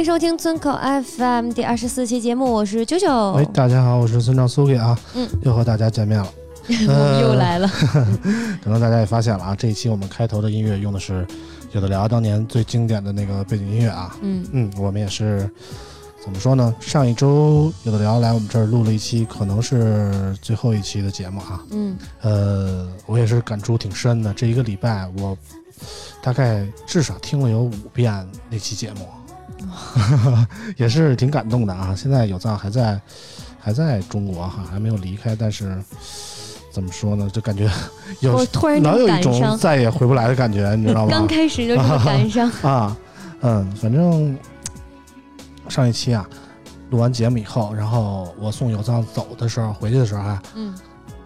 迎收听村口 FM 第二十四期节目，我是九九。喂，大家好，我是村长苏给啊，嗯，又和大家见面了。又来了。可能大家也发现了啊，这一期我们开头的音乐用的是有的聊当年最经典的那个背景音乐啊。嗯嗯，我们也是怎么说呢？上一周有的聊来我们这儿录了一期，可能是最后一期的节目啊。嗯，呃，我也是感触挺深的。这一个礼拜，我大概至少听了有五遍那期节目，也是挺感动的啊。现在有藏还在还在中国哈，还没有离开，但是怎么说呢？就感觉 有我突然就老有一种再也回不来的感觉，你知道吗？刚开始就这么感伤。啊，嗯，反正上一期啊，录完节目以后，然后我送有藏走的时候，回去的时候啊，嗯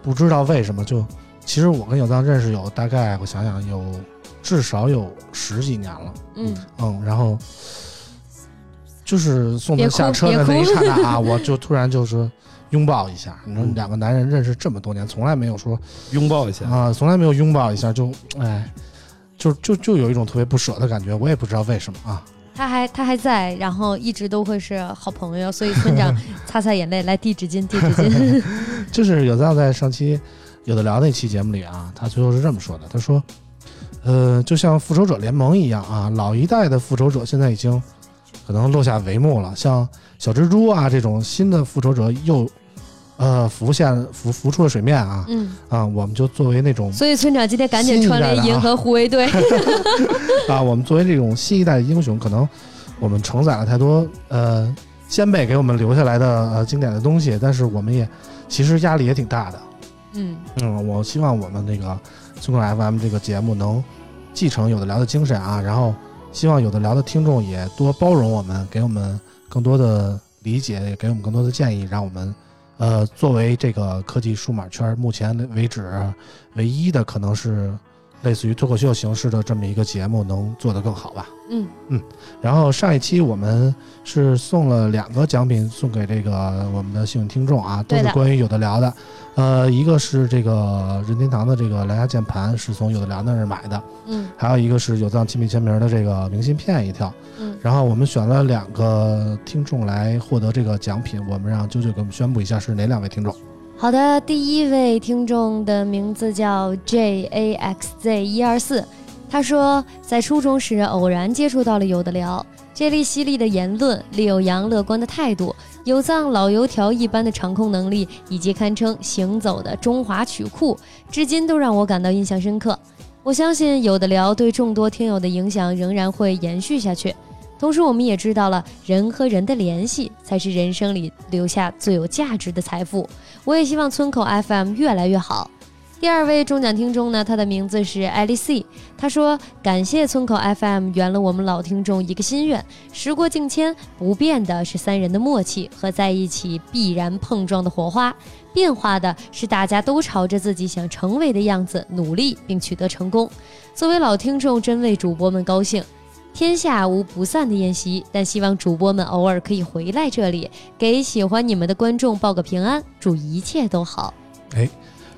不知道为什么就，其实我跟有藏认识有大概我想想有至少有十几年了，嗯，嗯，然后就是送他下车的那一刹那啊，我就突然就是拥抱一下，你说嗯两个男人认识这么多年，从来没有说拥抱一下。啊，从来没有拥抱一下就哎。就就就有一种特别不舍的感觉，我也不知道为什么啊。他还他还在，然后一直都会是好朋友，所以村长擦擦眼泪，来递纸巾，递纸巾。就是有藏在上期有的聊那期节目里啊，他最后是这么说的，他说，呃，就像复仇者联盟一样啊，老一代的复仇者现在已经可能落下帷幕了，像小蜘蛛啊这种新的复仇者又呃浮现浮浮出了水面啊嗯，啊，我们就作为那种所以村长今天赶紧穿了银河护卫队。啊，我们作为这种新一代的英雄，可能我们承载了太多呃先辈给我们留下来的呃经典的东西，但是我们也其实压力也挺大的。嗯嗯，我希望我们这个村口 FM 这个节目能继承有的聊的精神啊，然后希望有的聊的听众也多包容我们，给我们更多的理解，也给我们更多的建议，让我们呃作为这个科技数码圈目前为止唯一的可能是类似于脱口秀形式的这么一个节目，能做得更好吧。嗯嗯然后上一期我们是送了两个奖品送给这个我们的幸运听众啊，都是关于有的聊的。呃，一个是这个任天堂的这个蓝牙键盘，是从有的聊那儿买的；嗯还有一个是有藏亲笔签名的这个明信片一条。嗯，然后我们选了两个听众来获得这个奖品，我们让啾啾给我们宣布一下是哪两位听众。好的，第一位听众的名字叫 J A X Z 一二四，他说在初中时偶然接触到了有的聊，这类犀利的言论、柳阳乐观的态度、有藏老油条一般的场控能力，以及堪称行走的中华曲库，至今都让我感到印象深刻。我相信有的聊对众多听友的影响仍然会延续下去。同时，我们也知道了人和人的联系才是人生里留下最有价值的财富。我也希望村口 FM 越来越好。第二位中奖听众呢，他的名字是艾丽 C，他说感谢村口 FM 圆了我们老听众一个心愿。时过境迁，不变的是三人的默契和在一起必然碰撞的火花，变化的是大家都朝着自己想成为的样子努力并取得成功。作为老听众，真为主播们高兴。天下无不散的宴席，但希望主播们偶尔可以回来这里，给喜欢你们的观众报个平安，祝一切都好。哎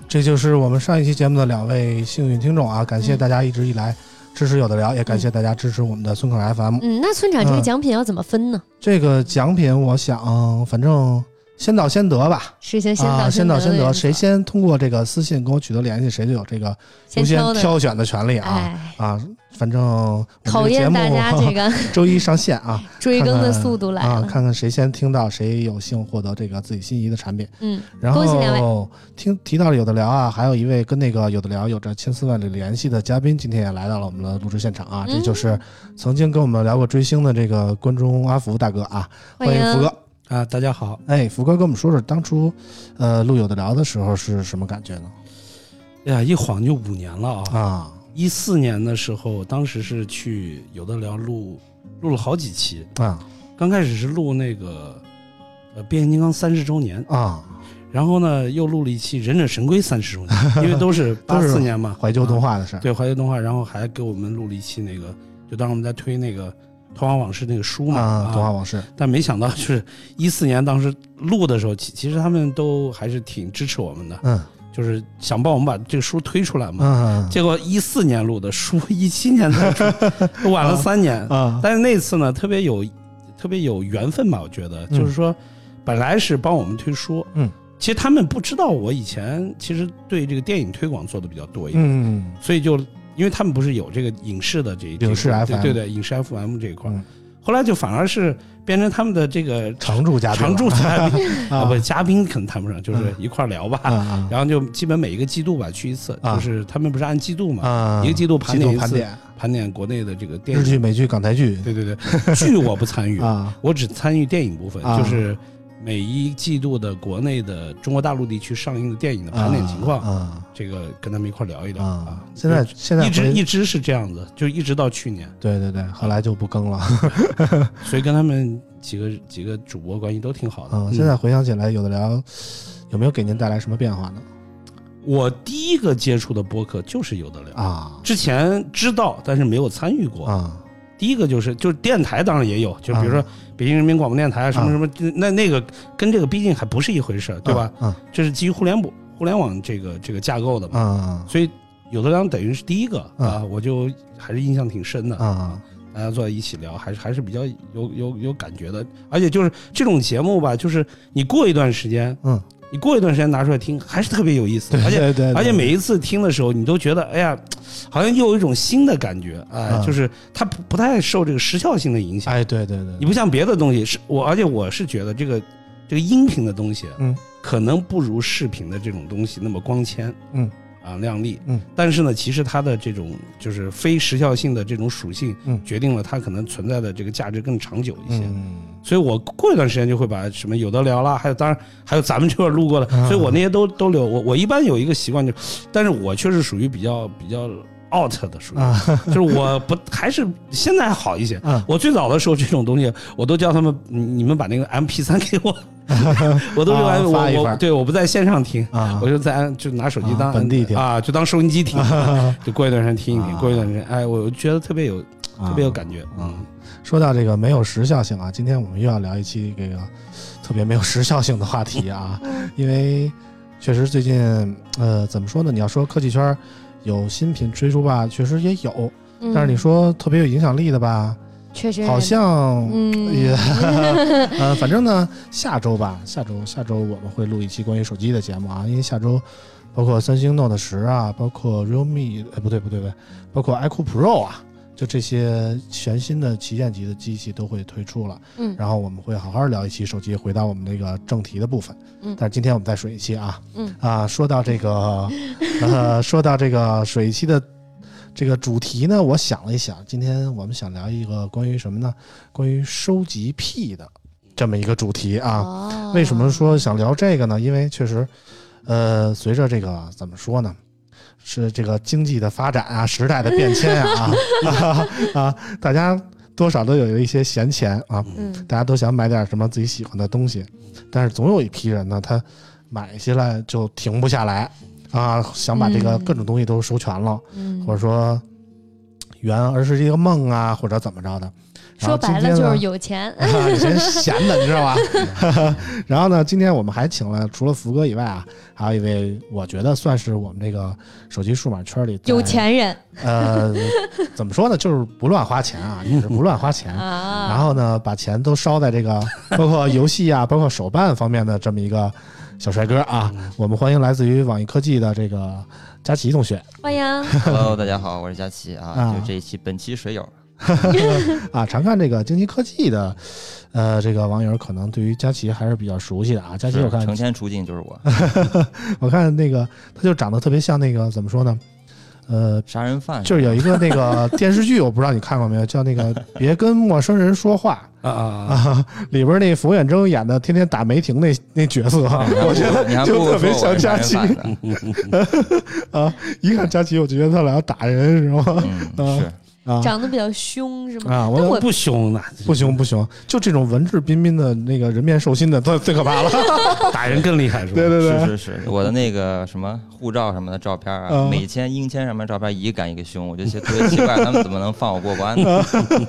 这就是我们上一期节目的两位幸运听众啊！感谢嗯大家一直以来支持有的聊，也感谢大家支持我们的村口 FM。嗯，那村长这个嗯奖品要怎么分呢？这个奖品，我想反正先到先得吧。实行先啊，到先到先得，谁先通过这个私信跟我取得联系，谁就有这个优先挑选的权利啊哎，啊！反正考验大家 这个周一上线啊，追更的速度来啊，了。看看谁先听到，谁有幸获得这个自己心仪的产品。嗯，然后听提到了有的聊啊，还有一位跟那个有的聊有着千丝万缕联系的嘉宾，今天也来到了我们的录制现场啊，嗯这就是曾经跟我们聊过追星的这个观众阿福大哥啊，欢迎福哥。啊，大家好。哎，福哥跟我们说说当初，呃，录有的聊的时候是什么感觉呢？哎呀，一晃就五年了啊！啊，一四年的时候，当时是去有的聊录录了好几期，啊刚开始是录那个呃变形金刚三十周年，啊，然后呢又录了一期忍者神龟三十周年，因为 都是八四年嘛，怀旧动画、画的事儿。对怀旧动画，然后还给我们录了一期那个，就当时我们在推那个《童话往事》那个书嘛，啊，动画往事。但没想到就是一四年当时录的时候，其其实他们都还是挺支持我们的，嗯。就是想帮我们把这个书推出来嘛。嗯结果一四年录的书，一七年才出，晚了三年。啊但是那次呢，特别有特别有缘分吧，我觉得，嗯。就是说，本来是帮我们推书，嗯，其实他们不知道我以前其实对这个电影推广做的比较多一点，嗯。所以就因为他们不是有这个影视的这影视 FM 对对对，影视 FM 这一块嗯，后来就反而是变成他们的这个常驻嘉宾，常驻嘉宾。啊 啊，不嘉宾可能谈不上，就是一块儿聊吧。然后就基本每一个季度吧去一次，啊。就是他们不是按季度嘛，啊，一个季度盘点一次，盘点，盘点国内的这个电视剧、美剧、港台剧对对对，剧我不参与，啊我只参与电影。部分，啊就是每一季度的国内的中国大陆地区上映的电影的盘点情况，啊这个跟他们一块聊一聊啊啊。现在现在一直一直是这样子，就一直到去年，对对对，后来就不更了。所以跟他们几个几个主播关系都挺好的。嗯，嗯现在回想起来，有的聊有没有给您带来什么变化呢？我第一个接触的播客就是有的聊，啊之前知道但是没有参与过。啊第一个就是就是电台，当然也有，就比如说啊。北京人民广播电台啊什么啊。什么，那那个跟这个毕竟还不是一回事，对吧？？啊这是基于互联网互联网这个这个架构的嘛，啊所以有的量等于是第一个啊。啊，我就还是印象挺深的啊。大家坐在一起聊，还是还是比较有有有感觉的，而且就是这种节目吧，就是你过一段时间，嗯，你过一段时间拿出来听，还是特别有意思，而且而且每一次听的时候，你都觉得，哎呀，好像又有一种新的感觉，哎，嗯。就是它不不太受这个时效性的影响。哎对对对，你不像别的东西，是我，而且我是觉得这个这个音频的东西，嗯，可能不如视频的这种东西那么光鲜，嗯，啊靓丽，嗯，但是呢，其实它的这种就是非时效性的这种属性，嗯决定了它可能存在的这个价值更长久一些。嗯所以我过一段时间就会把什么有的聊啦，还有当然还有咱们这块路过的，嗯所以我那些都都留。我我一般有一个习惯，就，但是我确实属于比较比较 out 的，属于、啊 就是我不还是现在还好一些。啊我最早的时候这种东西，我都叫他们你你们把那个 M P 三给我，我都啊用发一份我我对我不在线上听。啊我就在就拿手机当啊本地听啊，就当收音机听，就过一段时间听一听，啊过一段时间，哎，我觉得特别有特别有感觉，嗯，说到这个没有时效性啊，今天我们又要聊一期这个特别没有时效性的话题啊，因为确实最近呃怎么说呢？你要说科技圈有新品推出吧，确实也有，嗯。但是你说特别有影响力的吧，确实。好像嗯。也 呃，反正呢，下周吧，下周下周我们会录一期关于手机的节目啊，因为下周包括三星 Note 十啊，包括 Realme，呃，不对不对不对，包括 iQOO Pro 啊，就这些全新的旗舰级的机器都会推出了。嗯然后我们会好好聊一期手机，回到我们那个正题的部分。嗯但是今天我们再水一期啊，嗯啊，说到这个，呃，说到这个水一期的这个主题呢，我想了一想，今天我们想聊一个关于什么呢？关于收集癖的这么一个主题啊。哦为什么说想聊这个呢？因为确实，呃，随着这个怎么说呢？是这个经济的发展啊，时代的变迁啊啊 啊，大家多少都有一些闲钱啊，嗯。大家都想买点什么自己喜欢的东西，但是总有一批人呢，他买下来就停不下来啊，想把这个嗯。各种东西都收全了，嗯。或者说圆儿是一个梦啊，或者怎么着的。说白了就是有钱。啊，以前闲的，你知道吧？然后呢，今天我们还请了除了福哥以外啊，还有一位我觉得算是我们这个手机数码圈里有，钱人呃，怎么说呢，就是不乱花钱啊，也是不乱花钱。啊，然后呢，把钱都烧在这个包括游戏啊，包括手办方面的这么一个小帅哥啊。我们欢迎来自于网易科技的这个佳琪同学欢迎。Hello，大家好，我是佳琪啊，啊就这一期本期水友，啊。常看这个京奇科技的，呃，这个网友可能对于佳琪还是比较熟悉的啊。佳琪，我看是成天出镜就是我，我看那个他就长得特别像那个怎么说呢？呃，杀人犯就是有一个那个 电视剧，我不知道你看过没有，叫那个《别跟陌生人说话啊啊》里边那冯远征演的天天打梅婷那那角色，我觉得就特别像佳琪啊。一看佳琪，我就觉得他俩要打人，是吗？嗯，是啊长得比较凶是吗？啊，那我不凶呢，不凶不凶，就这种文质彬彬的那个人面兽心的，最最可怕了。打人更厉害是吧？对对对，是是是，我的那个什么护照什么的照片啊，嗯美签、英签上面照片一个赶一个凶，我就觉得特别奇怪，他们怎么能放我过关呢？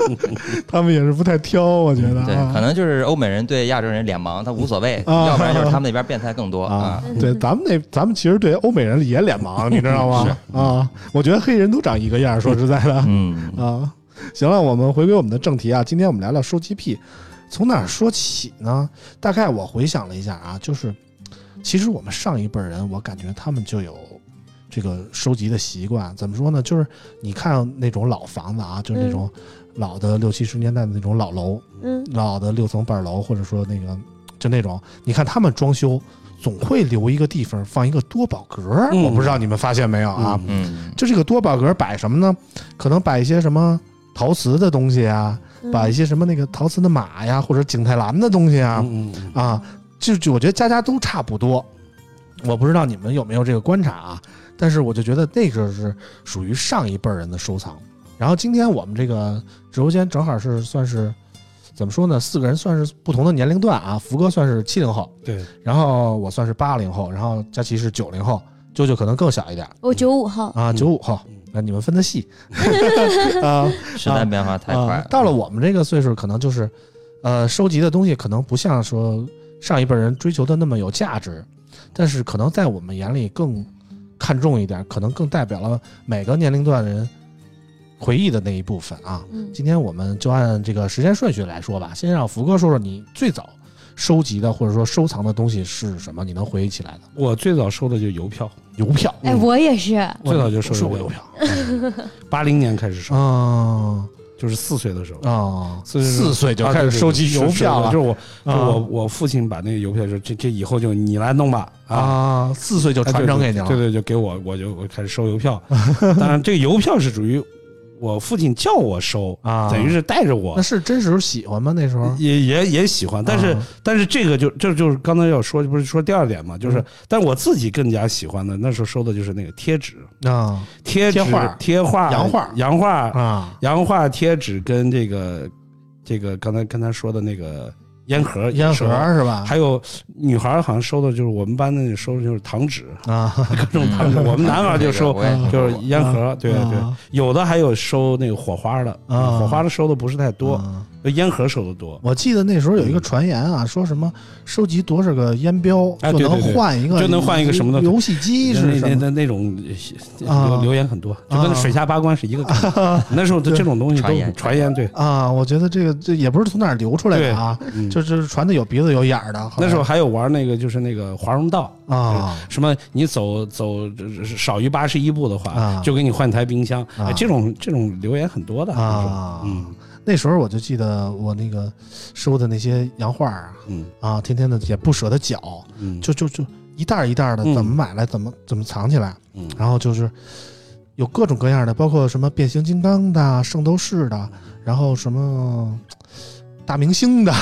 他们也是不太挑，我觉得对，啊可能就是欧美人对亚洲人脸盲，他无所谓，啊要不然就是他们那边变态更多啊啊。，对，咱们那咱们其实对欧美人也脸盲，你知道吗？啊，我觉得黑人都长一个样，说实在的嗯，啊。行了，我们回归我们的正题啊，今天我们聊聊收集癖，从哪儿说起呢？大概我回想了一下啊，就是其实我们上一辈人，我感觉他们就有这个收集的习惯。怎么说呢？就是你看那种老房子啊，就是那种老的六七十年代的那种老楼，嗯，老的六层半楼，或者说那个就那种，你看他们装修总会留一个地方放一个多宝格，嗯我不知道你们发现没有啊？嗯，就这个多宝格摆什么呢？可能摆一些什么陶瓷的东西啊，嗯摆一些什么那个陶瓷的马呀，或者景泰蓝的东西啊，啊，就就我觉得家家都差不多。我不知道你们有没有这个观察啊，但是我就觉得那个是属于上一辈人的收藏。然后今天我们这个直播间正好是算是怎么说呢？四个人算是不同的年龄段啊。福哥算是七零后，对，然后我算是八零后，然后佳琪是九零后，舅舅可能更小一点我九五后，啊，九五后。那你们分的细 啊，时代变化太快到了我们这个岁数，可能就是，呃，收集的东西可能不像说上一辈人追求的那么有价值，但是可能在我们眼里更看重一点，可能更代表了每个年龄段人回忆的那一部分啊。嗯，今天我们就按这个时间顺序来说吧，先让福哥说说你最早收集的或者说收藏的东西是什么，你能回忆起来的？我最早收的就邮票，邮票，哎，我也是，最早就收收过邮票，八零年开始收，啊。就是四岁的时候。啊，四岁四岁就开始收集是是邮票了。就是我，就啊我我父亲把那个邮票说，这这以后就你来弄吧啊，啊，四岁就传承给你了，对对，就给我，我就我开始收邮票。当然，这个邮票是属于我父亲叫我收，啊，等于是带着我。那，是真实喜欢吗？那时候？也也也喜欢。但是啊。但是这个就这就是刚才要说，不是说第二点嘛，就是嗯，但我自己更加喜欢的，那时候收的就是那个贴纸、啊。贴纸贴画、贴画、洋画洋画、啊。洋画贴纸跟这个这个刚才刚才说的那个烟盒，烟盒是吧？还有女孩儿好像收的就是我们班的收的就是糖纸，啊，各种糖纸。我们男孩儿就收就是烟盒，对对啊，有的还有收那个火花的，啊火花的收的不是太多，啊烟盒收的多。我记得那时候有一个传言啊，说什么收集多少个烟标就能换一个，就能换一个什么的游戏机是那是什么？那那种啊。留留言很多，就跟啊水下八关是一个感觉。那时候的这种东西都传言传言，对，啊，我觉得这个这也不是从哪儿流出来的啊，嗯。就是传的有鼻子有眼儿的。那时候还有玩那个就是那个华容道，啊。什么你走走少于八十一步的话啊，就给你换台冰箱。这种这种留言很多的啊，嗯那时候我就记得我那个收的那些洋画啊嗯。啊，天天的也不舍得缴，嗯，就就就一袋儿一袋儿的，嗯。怎么买来怎么怎么藏起来，嗯。然后就是有各种各样的，包括什么变形金刚的、圣斗士的，然后什么大明星的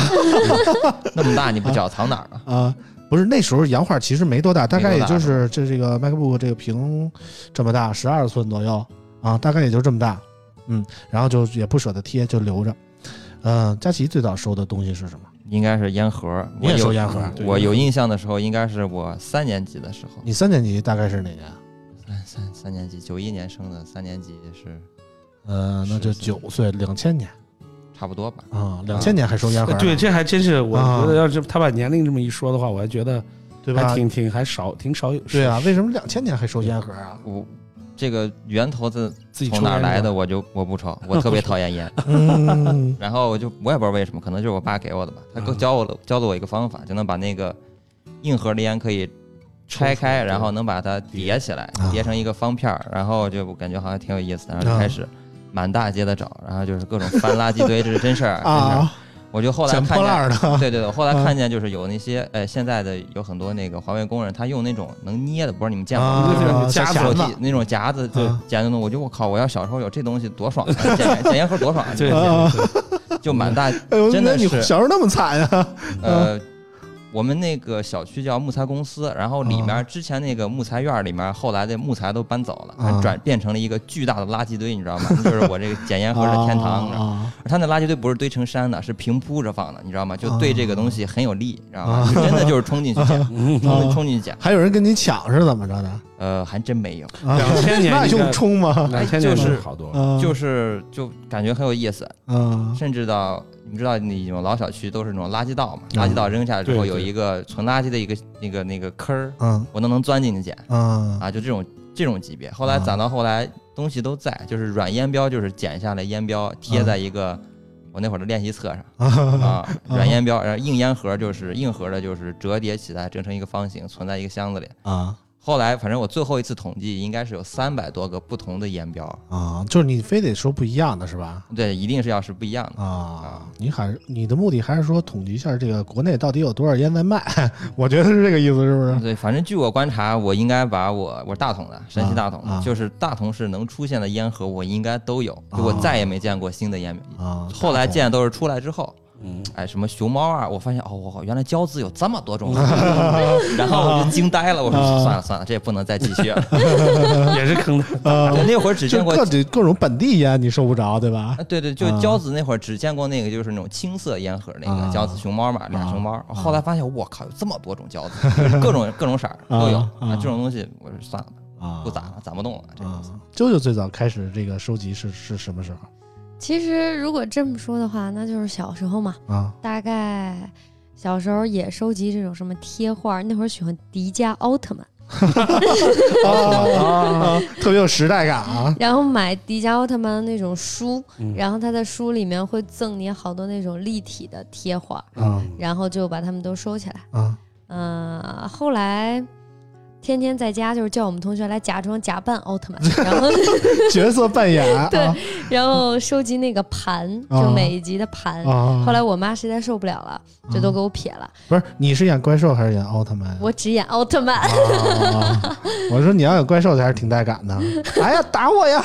那么大你不脚藏哪儿了？啊。不是那时候洋画其实没多大，大概也就是这这个 MacBook 这个屏这么大，十二寸左右啊，大概也就这么大，嗯，然后就也不舍得贴，就留着。嗯，佳琪最早收的东西是什么？应该是烟盒。你也收烟盒我有印象的时候，应该是我三年级的时候，你三年级大概是哪年？三三三年级，九一年生的，三年级是呃，那就是九岁，两千年，差不多吧。啊，两千年还收烟盒啊，对，这还真是，我啊觉得要是他把年龄这么一说的话，我还觉得对吧？挺挺还少，挺少有。对啊，为什么两千年还收烟盒啊？我这个源头是自己从哪儿来的，？我就我不抽，我特别讨厌烟。嗯 然后我就我也不知道为什么，可能就是我爸给我的吧。他教我了教了我一个方法，就能把那个硬盒的烟可以拆开，然后能把它叠起来啊，叠成一个方片儿，然后就感觉好像挺有意思的，然后就开始满大街的找，然后就是各种翻垃圾堆，这是真事儿。真事儿啊，我就后来捡破看见。烂的，对 对对，我后来啊看见就是有那些，呃，现在的有很多那个环卫工人，他用那种能捏的，不知道你们见过吗？啊，就是夹子手机那种夹子，对啊，捡那种，我就我靠，我要小时候有这东西多爽啊！捡 捡烟盒多爽啊！对就满大真的是小时候那么惨啊？呃，我们那个小区叫木材公司，然后里面之前那个木材院里面，后来的木材都搬走了，啊转变成了一个巨大的垃圾堆，你知道吗？就是我这个捡烟盒的天堂。你知道吗啊它那垃圾堆不是堆成山的，是平铺着放的，你知道吗？就对这个东西很有利，你知道啊吗？就真的就是冲进去 冲冲进去捡。还有人跟你抢是怎么着的？呃，还真没有，啊两千年 那应该用冲吗？两千年就是好多。啊就是就感觉很有意思，嗯甚至到你们知道那种老小区都是那种垃圾道嘛，嗯垃圾道扔下来之后有一个存垃圾的一个那个那个坑儿，嗯我都能钻进去捡。啊啊，就这种这种级别。后来啊攒到后来，东西都在，就是软烟标，就是剪下来烟标贴在一个我那会儿的练习册上 啊啊，软烟标，然后硬烟盒就是硬盒的，就是折叠起来折成一个方形，存在一个箱子里。啊后来反正我最后一次统计，应该是有三百多个不同的烟标，啊！就是你非得说不一样的是吧？对，一定是要是不一样的。啊，你还是你的目的还是说统计一下这个国内到底有多少烟在卖？我觉得是这个意思，是不是？对，反正据我观察，我应该把我我是大同的，山西大同的，啊就是大同市能出现的烟盒，我应该都有，就我啊再也没见过新的烟。啊，后来见都是出来之后，嗯，哎，什么熊猫啊，我发现哦，我原来胶子有这么多种，然后我就惊呆了，我说啊算了算了，这也不能再继续了。也是坑的。那会儿只见过各种各种本地烟你收不着，对吧啊，？对对，就啊胶子那会儿只见过那个，就是那种青色烟盒那啊个胶子熊猫嘛，俩熊猫。啊后来发现，我靠，有这么多种胶子，就是各种各种色儿都有啊啊这种东西我说算了吧，啊，不攒了，攒不动了，这啊东西。。啾啾最早开始这个收集是是什么时候其实如果这么说的话，那就是小时候嘛，啊？大概小时候也收集这种什么贴画，那会儿喜欢迪迦奥特曼，啊 啊，特别有时代感啊！然后买迪迦奥特曼的那种书，嗯然后他在书里面会赠你好多那种立体的贴画，啊然后就把它们都收起来。啊嗯、后来天天在家就是叫我们同学来假装假扮奥特曼，然后 角色扮演 对啊然后收集那个盘，啊就每一集的盘。啊！后来我妈实在受不了了，就都给我撇了。不是你是演怪兽还是演奥特曼？我只演奥特曼。啊，我说你要演怪兽还是挺带感的。哎呀，打我呀！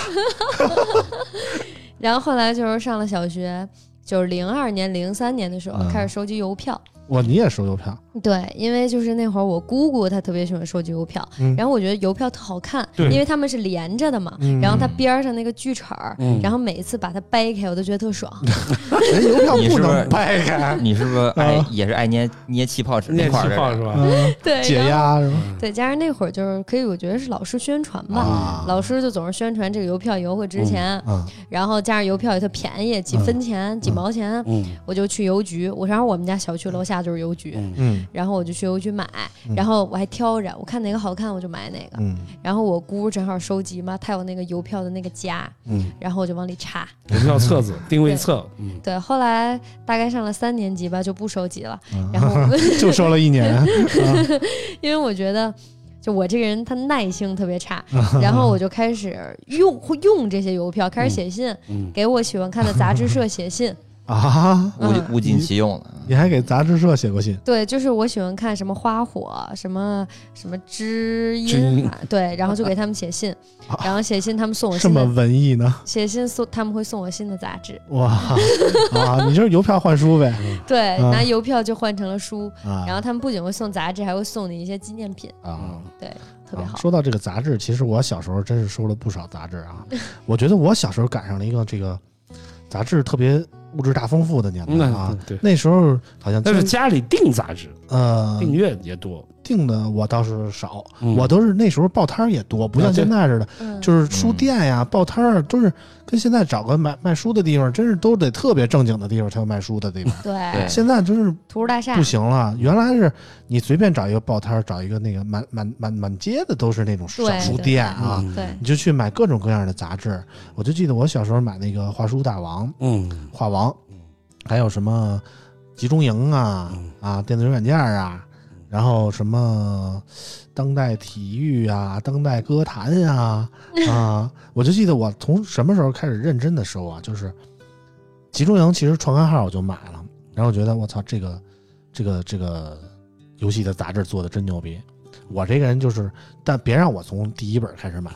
然后后来就是上了小学，就是零二年、零三年的时候嗯开始收集邮票。哇，你也收邮票？对，因为就是那会儿我姑姑她特别喜欢收集邮票，嗯然后我觉得邮票特好看，因为他们是连着的嘛，嗯然后它边儿上那个锯齿儿，嗯然后每一次把它掰开，我都觉得特爽。人邮票不 你是不是能掰开，你是不是爱啊也是爱捏捏气泡纸那块儿吧？嗯，对，解压是吧？对，加上那会儿就是可以，我觉得是老师宣传吧。啊老师就总是宣传这个邮票以后会值钱，啊然后加上邮票也特便宜，几分钱、几毛钱，嗯我就去邮局。我然后我们家小区楼下就是邮局，嗯嗯然后我就去邮局买，嗯然后我还挑着，我看哪个好看我就买哪个。嗯然后我姑正好收集嘛，她有那个邮票的那个夹，嗯然后我就往里插。邮票册子、定位册，嗯，对，后来大概上了三年级吧，就不收集了。嗯，然后 就收了一年。啊因为我觉得。就我这个人，他耐性特别差，然后我就开始用会用这些邮票，开始写信，嗯给我喜欢看的杂志社写信。啊，物物尽其用了。你还给杂志社写过信？对，就是我喜欢看什么花火，什么什么知知音对，然后就给他们写信，然后写信他们送我这么，文艺呢？写信送他们会送我新的杂志，哇 啊！你就是邮票换书呗？对，啊拿邮票就换成了书，啊，然后他们不仅会送杂志，还会送你一些纪念品，啊。对，特别好。啊说到这个杂志，其实我小时候真是收了不少杂志啊。我觉得我小时候赶上了一个这个杂志特别物质大丰富的年代啊嗯。对，那时候好像但是经家里订杂志、呃订阅也多，定的我倒是少，嗯。我都是那时候报摊儿也多，不像现在似的，嗯，就是书店呀、报摊儿都是跟现在找个买卖书的地方，真是都得特别正经的地方才有卖书的地方。对。对现在真是图书大厦。不行了，原来是你随便找一个报摊儿，找一个那个满满满满街的都是那种小书店啊，嗯。对，你就去买各种各样的杂志。我就记得我小时候买那个《画书大王》《嗯画王》，还有什么集中营啊嗯。啊，电子软件啊，然后什么当代体育啊，当代歌坛呀啊，我就记得我从什么时候开始认真的收啊，就是集中营，其实创刊号我就买了，然后我觉得我操，这个这个这个游戏的杂志做的真牛逼。我这个人就是，但别让我从第一本开始买。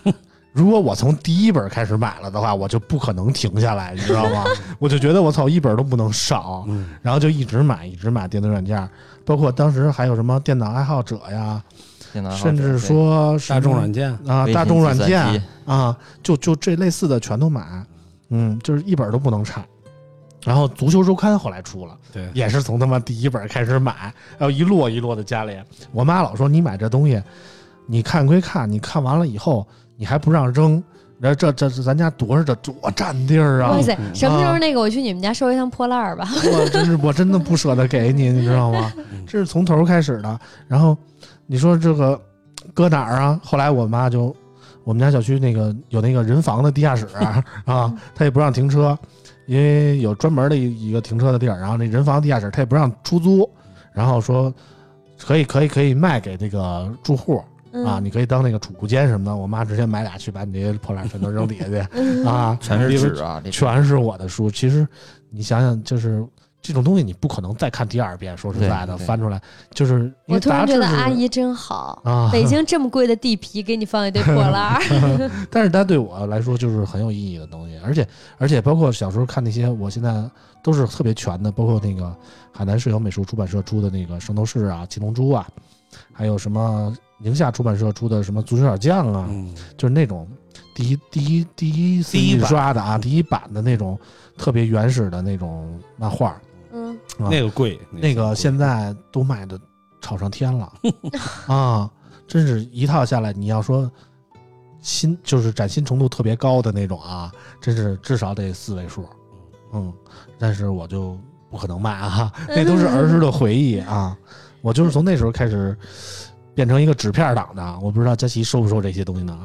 如果我从第一本开始买了的话，我就不可能停下来，你知道吗？我就觉得我操，一本都不能少。嗯然后就一直买，一直买电子软件，包括当时还有什么电脑爱好者呀，电脑爱好者甚至说大众软件，啊，大众软件啊，就就这类似的全都买，嗯，就是一本都不能差。然后足球周刊后来出了，对，也是从他妈第一本开始买，然后一摞一摞的家里。我妈老说你买这东西，你看归看，你看完了以后你还不让扔，然后这这这咱家多少这多占地儿啊哇！塞，嗯什么时候那个我去你们家收一趟破烂儿吧？我真是我真的不舍得给你，你知道吗？这是从头开始的。然后你说这个搁哪儿啊？后来我妈就我们家小区那个有那个人防的地下室啊，啊她也不让停车，因为有专门的一一个停车的地儿。然后那人防地下室她也不让出租，然后说可以可以可以卖给那个住户啊，嗯你可以当那个储物间什么的。我妈直接买俩去，把你这些破烂全都扔底下去 嗯啊，全是纸啊，全是我的书。其实你想想，就是这种东西，你不可能再看第二遍。说实在的，翻出来就是我突然觉得阿姨真好。啊，北京这么贵的地皮，给你放一堆破烂儿，但是它对我来说就是很有意义的东西，而且而且包括小时候看那些，我现在都是特别全的，包括那个海南市有美术出版社出的那个《圣斗士》啊、《七龙珠》啊，还有什么宁夏出版社出的什么《足球小将》啊，嗯就是那种第一第一第一次印第一刷的啊，第一版的那种特别原始的那种漫画。嗯，啊那个贵，那个现在都卖的炒上天了 啊！真是一套下来，你要说新就是崭新程度特别高的那种啊，真是至少得四位数，嗯，但是我就不可能卖啊，那都是儿时的回忆啊。我就是从那时候开始变成一个纸片党的，我不知道佳琪收不收这些东西呢？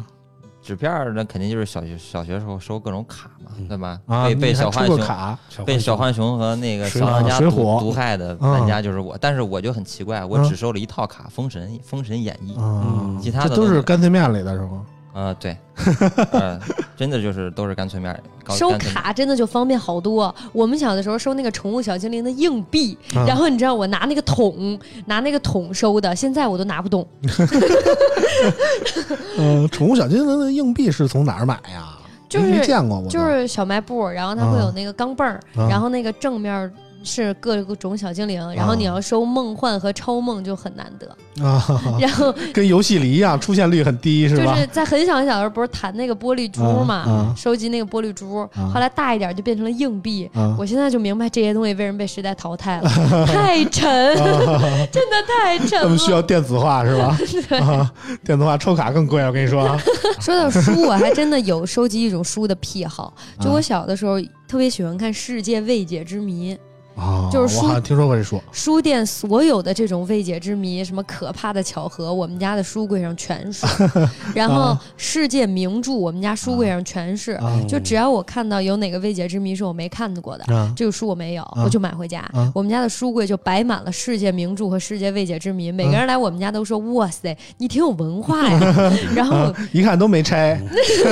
纸片儿那肯定就是小学小学时候收各种卡嘛，嗯。对吧？啊，被小浣熊卡？被小浣熊和那个水小当家毒水浒毒害的嗯。玩家就是我，但是我就很奇怪，我嗯。只收了一套卡，《封神》《封神演义》啊嗯，其他的都是干脆面里的是吗？呃，对，呃，真的就是都是干脆面收卡真的就方便好多。我们小的时候收那个宠物小精灵的硬币，啊然后你知道我拿那个桶，拿那个桶收的，现在我都拿不动。嗯，宠物小精灵的硬币是从哪儿买呀？就是没见过我，就是小卖部，然后它会有那个钢镚儿，啊然后那个正面是各种小精灵，然后你要收梦幻和超梦就很难得。啊，然后跟游戏里一样，出现率很低，是吧？就是在很小很小的时候，不是弹那个玻璃珠嘛，啊啊收集那个玻璃珠，啊后来大一点就变成了硬币。啊我现在就明白这些东西为什么被时代淘汰了，太沉，真的太沉了。他们需要电子化是吧？啊，电子化抽卡更贵，我跟你说啊。说到书，我还真的有收集一种书的癖好。就啊我小的时候特别喜欢看《世界未解之谜》，啊，就是书我好像听说过这书。书店所有的这种未解之谜，什么可怕的巧合，我们家的书柜上全是。然后世界名著，我们家书柜上全是。啊。就只要我看到有哪个未解之谜是我没看过的，啊。这个书我没有，啊。我就买回家。啊。我们家的书柜就摆满了世界名著和世界未解之谜，每个人来我们家都说：“哇塞，你挺有文化呀。”然后啊，一看都没拆。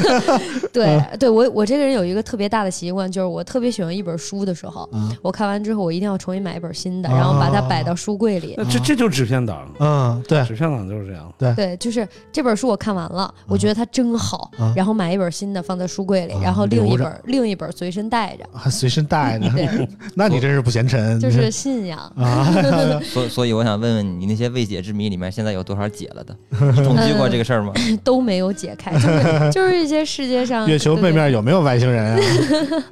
对对，我我这个人有一个特别大的习惯，就是我特别喜欢一本书的时候，啊。我看完之后我一定要重新买一本新的，啊然后把它摆到书柜里。那这这就是纸片党，嗯，对纸片党就是这样。对对，就是这本书我看完了，我觉得它真好，啊然后买一本新的放在书柜里，啊然后另一本另一本随身带着，还随身带着，对，那你真是不嫌沉，就是信仰。啊，所所以我想问问你，那些未解之谜里面现在有多少解了的？你统计过这个事儿吗？都没有解开，就是就是一些世界上月球背面有没有外星人啊？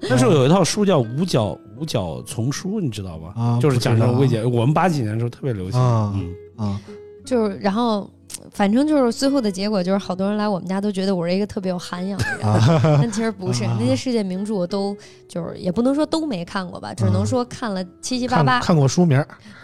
那时候有一套书叫《五角五角丛书》，你知道吧？啊就是讲这种不知道未解。我们八几年的时候特别流行。啊嗯，啊，就是然后。反正就是最后的结果，就是好多人来我们家都觉得我是一个特别有涵养的人，但其实不是。那些世界名著我都就是也不能说都没看过吧，只能说看了七七八八，看过书名，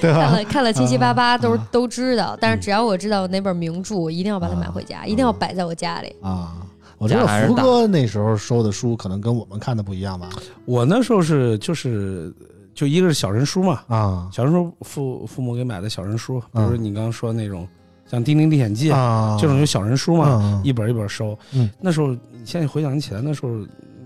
对吧？看了看了七七八八都都知道。但是只要我知道哪本名著，我一定要把它买回家，一定要摆在我家里啊。我觉得福哥那时候收的书可能跟我们看的不一样吧。我那时候是就是就一个是小人书嘛啊，小人书父父母给买的小人书，比如说你刚刚说那种。像《丁丁历险记》啊，这种有小人书嘛，一本一本收。嗯，那时候你现在回想起来，那时候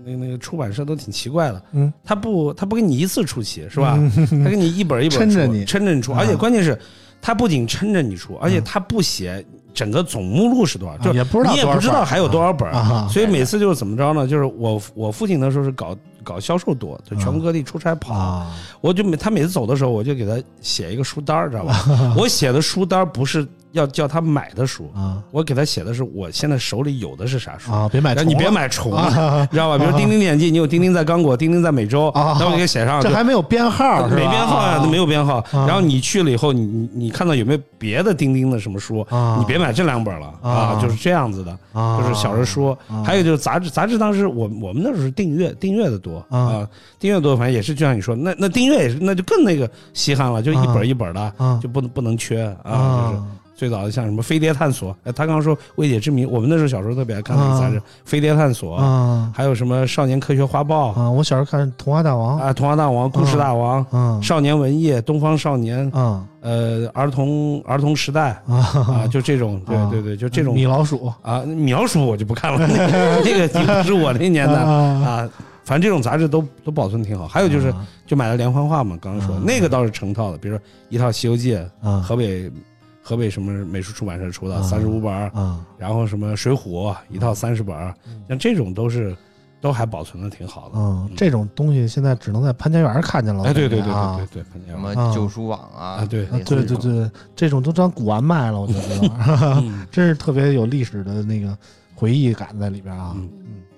那那个出版社都挺奇怪的。嗯，他不他不给你一次出齐是吧？他给你一本一本撑 着你撑着你出，而且关键是，他不仅撑着你出，而且他不写整个总目录是多少，就也不知道你也不知道还有多少本啊。所以每次就是怎么着呢？就是我我父亲那时候是搞搞销售多，就全国各地出差跑，我就每他每次走的时候，我就给他写一个书单，知道吧？我写的书单不是。要叫他买的书啊，我给他写的是我现在手里有的是啥书啊？别买，你别买重，知道吧？比如《丁丁历险记》，你有《丁丁在刚果》，《丁丁在美洲》，那我给写上。这还没有编号，没编号呀，都没有编号。然后你去了以后，你你你看到有没有别的丁丁的什么书？你别买这两本了啊，就是这样子的，就是小人书。还有就是杂志，杂志当时我我们那时候订阅订阅的多啊，订阅多，反正也是就像你说，那那订阅也是，那就更那个稀罕了，就一本一本的，就不能不能缺啊，就是。最早的像什么《飞碟探索》，哎，他刚刚说未解之谜，我们那时候小时候特别爱看那个杂志《飞碟探索》，还有什么《少年科学画报》啊，我小时候看《童话大王》啊，《童话大王》《故事大王》《少年文艺》《东方少年》啊，呃，儿童儿童时代啊，就这种，对对对，就这种。米老鼠。啊，米老鼠我就不看了，那个不是我那年的啊，反正这种杂志都都保存挺好。还有就是就买了连环画嘛，刚刚说那个倒是成套的，比如说一套《西游记》，河北。河北什么美术出版社出的三十五本啊，然后什么《水浒》一套三十本像这种都是都还保存的挺好的。嗯，这种东西现在只能在潘家园看见了。哎，对对对对对对，潘家园什么旧书网啊，对对对对，这种都当古玩卖了，我觉得，真是特别有历史的那个回忆感在里边啊。嗯，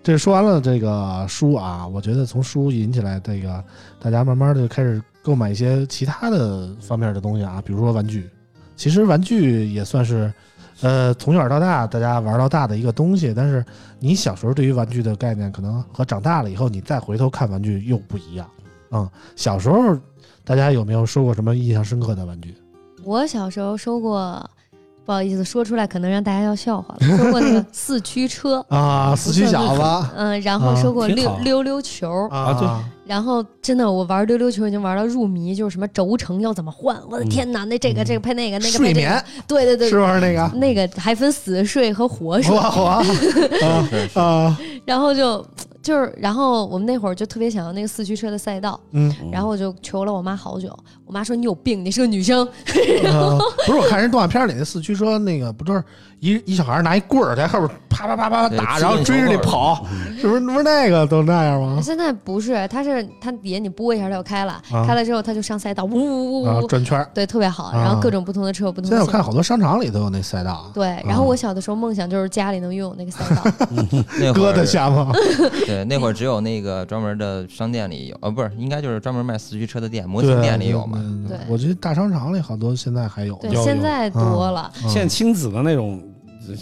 这说完了这个书啊，我觉得从书引起来，这个大家慢慢的就开始购买一些其他的方面的东西啊，比如说玩具。其实玩具也算是，呃，从小到大大家玩到大的一个东西。但是你小时候对于玩具的概念，可能和长大了以后你再回头看玩具又不一样。嗯，小时候大家有没有收过什么印象深刻的玩具？我小时候收过。不好意思，说出来可能让大家要笑话了。说过那个四驱车啊，四驱小子，嗯，然后收过溜溜溜球啊，对。然后真的，我玩溜溜球已经玩到入迷，就是什么轴承要怎么换，我的天哪，那这个这个配那个那个睡眠，对对对，是不是那个？那个还分死睡和活睡，活活 啊，然后就。就是，然后我们那会儿就特别想要那个四驱车的赛道，嗯，然后我就求了我妈好久。我妈说你有病，你是个女生。不是，我看人动画片里那四驱车，那个不都是一一小孩拿一棍儿在后边啪啪啪啪打，然后追着你跑，是不是？不是那个都那样吗？现在不是，它是它底下你拨一下它就开了，开了之后它就上赛道，呜呜呜呜转圈，对，特别好。然后各种不同的车，不同。现在我看好多商场里都有那赛道。对，然后我小的时候梦想就是家里能拥有那个赛道，搁得下吗？对，那会儿只有那个专门的商店里有，呃，不是，应该就是专门卖四驱车的店、模型店里有嘛。对，我觉得大商场里好多现在还有。对，现在多了。现在亲子的那种，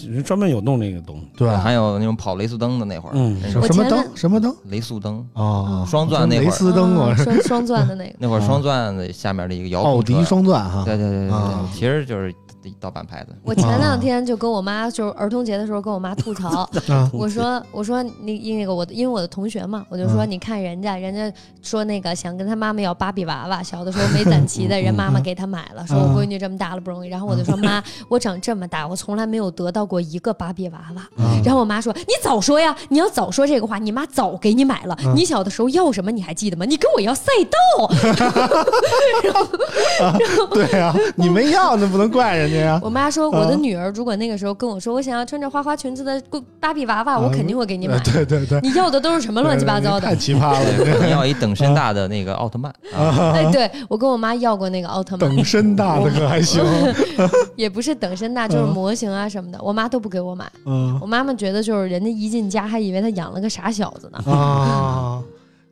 人专门有弄那个东西。对，还有那种跑雷速登的那会儿。嗯，什么灯？什么灯？雷速登啊，双钻那会儿。雷斯登啊，双双钻的那个。那会儿双钻的下面的一个遥控奥迪双钻哈。对对对对对，其实就是。盗版牌子。我前两天就跟我妈，就是儿童节的时候跟我妈吐槽，我说我说你那个我因为我的同学嘛，我就说你看人家人家说那个想跟他妈妈要芭比娃娃，小的时候没攒 齐的人妈妈给他买了，说我闺女这么大了不容易，然后我就说妈，我长这么大我从来没有得到过一个芭比娃娃，然后我妈说你早说呀，你要早说这个话，你妈早给你买了，你小的时候要什么你还记得吗？你跟我要赛道，然后对呀，你没要那不能怪人。我妈说，我的女儿如果那个时候跟我说，我想要穿着花花裙子的芭比娃娃，我肯定会给你买。对对对，你要的都是什么乱七八糟的？太奇葩了！你要一等身大的那个奥特曼。哎，对我跟我妈要过那个奥特曼。等身大的可还行？也不是等身大，就是模型啊什么的，我妈都不给我买。嗯，我妈妈觉得就是人家一进家还以为她养了个傻小子呢。啊。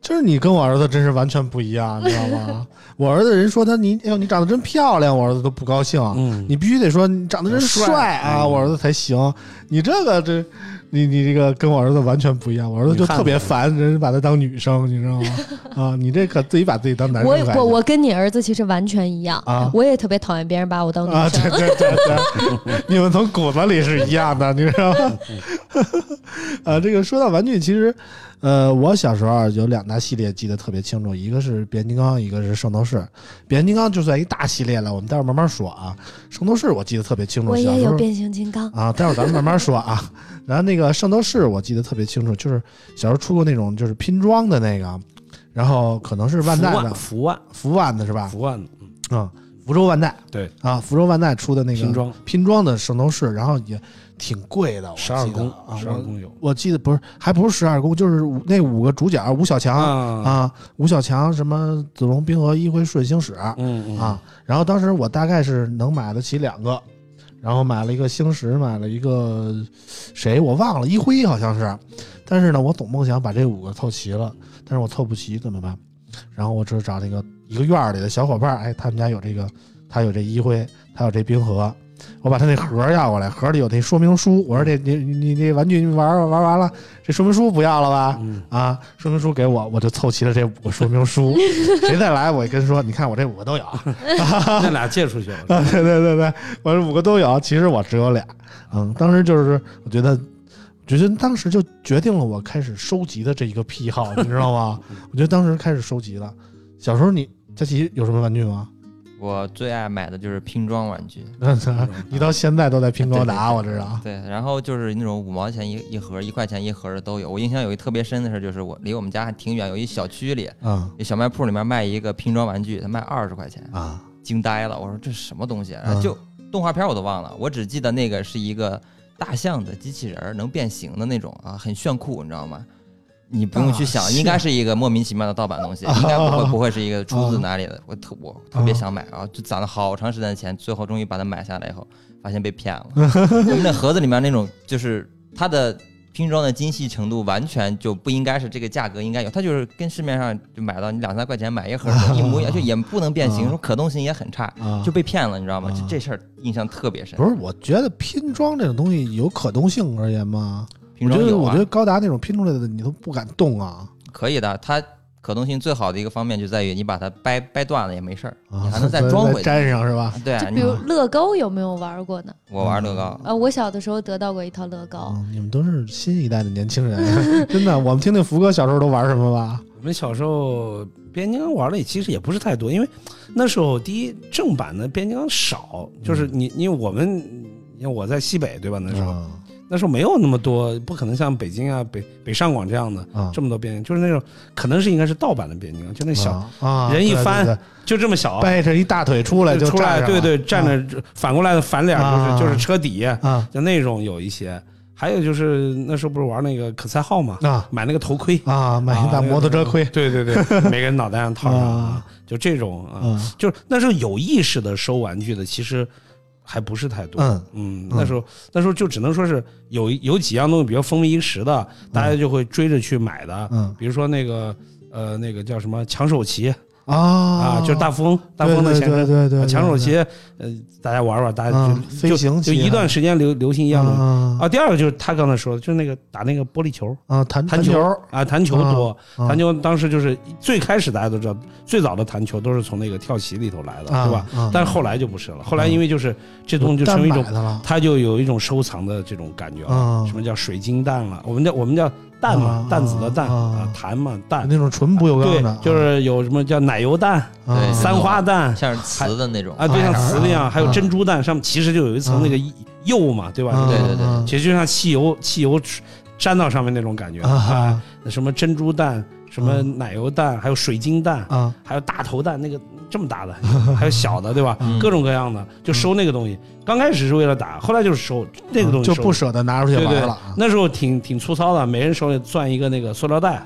就是你跟我儿子真是完全不一样，你知道吗？我儿子人说他你哎呦你长得真漂亮，我儿子都不高兴。嗯，你必须得说你长得真帅啊，我儿子才行。你这个这。你你这个跟我儿子完全不一样，我儿子就特别烦人把他当女生，你知道吗？啊，你这可自己把自己当男生。我我我跟你儿子其实完全一样啊，我也特别讨厌别人把我当女生。啊，对对对对，你们从骨子里是一样的，你知道吗？啊，这个说到玩具，其实。呃，我小时候啊有两大系列记得特别清楚，一个是变形金刚，一个是圣斗士。变形金刚就算一大系列了，我们待会儿慢慢说啊。圣斗士我记得特别清楚，我也有变形金刚啊，待会儿咱们慢慢说啊。然后那个圣斗士我记得特别清楚，就是小时候出过那种就是拼装的那个，然后可能是万代的。福万福万。的是吧？福万的。嗯，福州万代。对。啊，福州万代出的那个拼装。拼装的圣斗士，然后也。挺贵的，十二宫啊，十二宫有，我记得不是，还不是十二宫，就是五那五个主角，吴小强啊，吴小强什么子龙、冰河、一辉、顺星矢，嗯。啊，然后当时我大概是能买得起两个，然后买了一个星石，买了一个谁我忘了，一辉好像是，但是呢，我总梦想把这五个凑齐了，但是我凑不齐怎么办？然后我只找那个一个院里的小伙伴，哎，他们家有这个，他有这一辉，他有这冰河。我把他那盒要过来，盒里有那说明书。我说这你你你玩具玩玩完了，这说明书不要了吧？啊，说明书给我，我就凑齐了这五个说明书。谁再来，我跟说，你看我这五个都有。那俩借出去了。对对对对，我这五个都有。其实我只有俩。嗯，当时就是我觉得，觉得当时就决定了我开始收集的这一个癖好，你知道吗？我觉得当时开始收集了。小时候你佳琪有什么玩具吗？我最爱买的就是拼装玩具，你到现在都在拼高达，我知道。对，然后就是那种五毛钱一一盒、一块钱一盒的都有。我印象有一特别深的事，就是我离我们家还挺远，有一小区里，啊，小卖铺里面卖一个拼装玩具，他卖二十块钱啊，惊呆了！我说这是什么东西？然后就动画片我都忘了，我只记得那个是一个大象的机器人，能变形的那种啊，很炫酷，你知道吗？你不用去想，应该是一个莫名其妙的盗版东西，应该不会不会是一个出自哪里的。我特我特别想买，然后就攒了好长时间的钱，最后终于把它买下来以后，发现被骗了。我们那盒子里面那种就是它的拼装的精细程度，完全就不应该是这个价格应该有。它就是跟市面上就买到你两三块钱买一盒一模一样，就也不能变形，说可动性也很差，就被骗了，你知道吗？就这事儿印象特别深。不是，我觉得拼装这种东西有可动性而言吗？我觉得我觉得高达那种拼出来的你都不敢动啊。可以的，它可动性最好的一个方面就在于你把它掰掰断了也没事儿，你还能再装回粘上是吧？对。就比如乐高有没有玩过呢？我玩乐高啊，我小的时候得到过一套乐高。你们都是新一代的年轻人，真的。我们听听福哥小时候都玩什么吧。我们小时候变形金刚玩的其实也不是太多，因为那时候第一正版的变形金刚少，就是你因为我们因为我在西北对吧？那时候。那时候没有那么多，不可能像北京啊、北北上广这样的这么多变形，就是那种可能是应该是盗版的变形金刚，就那小啊，人一翻就这么小，掰着一大腿出来就出来，对对，站着反过来的反脸就是就是车底啊，就那种有一些，还有就是那时候不是玩那个可赛号嘛啊，买那个头盔啊，买一大摩托车盔，对对对，每个人脑袋上套上，就这种啊，就是那时候有意识的收玩具的，其实。还不是太多，嗯嗯，那时候那时候就只能说是有有几样东西比较风靡一时的，大家就会追着去买的，嗯，比如说那个呃那个叫什么抢手棋。啊。啊，就是大富翁，大富翁的前身，对对对，抢手棋，呃，大家玩玩，大家就飞行就一段时间流流行一样的。啊。第二个就是他刚才说的，就是那个打那个玻璃球。啊，弹弹球。啊，弹球多，弹球当时就是最开始大家都知道，最早的弹球都是从那个跳棋里头来的，对吧？但是后来就不是了，后来因为就是这东西就成为一种，它就有一种收藏的这种感觉了。什么叫水晶蛋了？我们叫我们叫。蛋嘛，蛋子的蛋啊，弹嘛，蛋。那种纯不锈钢的，就是有什么叫奶油蛋、三花蛋，像是瓷的那种。啊，对，像瓷那样，还有珍珠蛋，上面其实就有一层那个釉嘛，对吧？对对对，其实就像汽油，汽油粘到上面那种感觉。啊。什么珍珠蛋，什么奶油蛋，还有水晶蛋啊，还有大头蛋，那个。这么大的，还有小的，对吧？各种各样的，就收那个东西。刚开始是为了打，后来就是收那个东西，就不舍得拿出去玩了。那时候挺挺粗糙的，每人手里攥一个那个 塑料袋，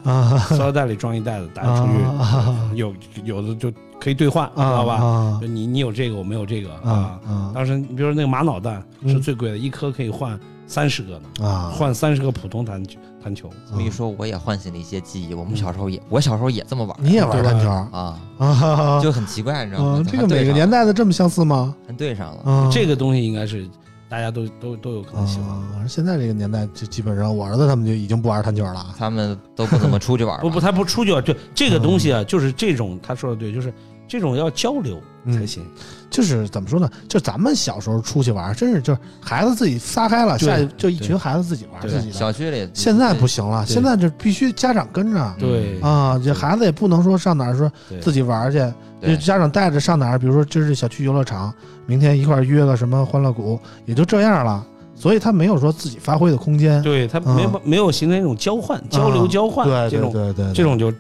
塑料袋里装一袋子，打出去 有有的就可以兑换，知道吧？你你有这个，我没有这个啊。当时你比如说那个玛瑙蛋是最贵的，一颗可以换三十个呢啊，换三十个普通弹弹球。这么一说，我也唤醒了一些记忆。我们小时候也，我小时候也这么玩。你也玩弹球啊啊？就很奇怪，你知道吗？这个每个年代的这么相似吗？还对上了。这个东西应该是大家都都都有可能喜欢。现在这个年代，就基本上我儿子他们就已经不玩弹球了，他们都不怎么出去玩。不不，他不出去玩。对这个东西啊，就是这种他说的对，就是这种要交流才行。就是怎么说呢？就咱们小时候出去玩，真是就是孩子自己撒开了，下去就一群孩子自己玩自己的。小区里现在不行了，现在就必须家长跟着。对啊，这孩子也不能说上哪儿说自己玩去，就家长带着上哪儿，比如说这是小区游乐场，明天一块约个什么欢乐谷，也就这样了。所以他没有说自己发挥的空间。对他没没有形成一种交换、交流、交换这种对对这种就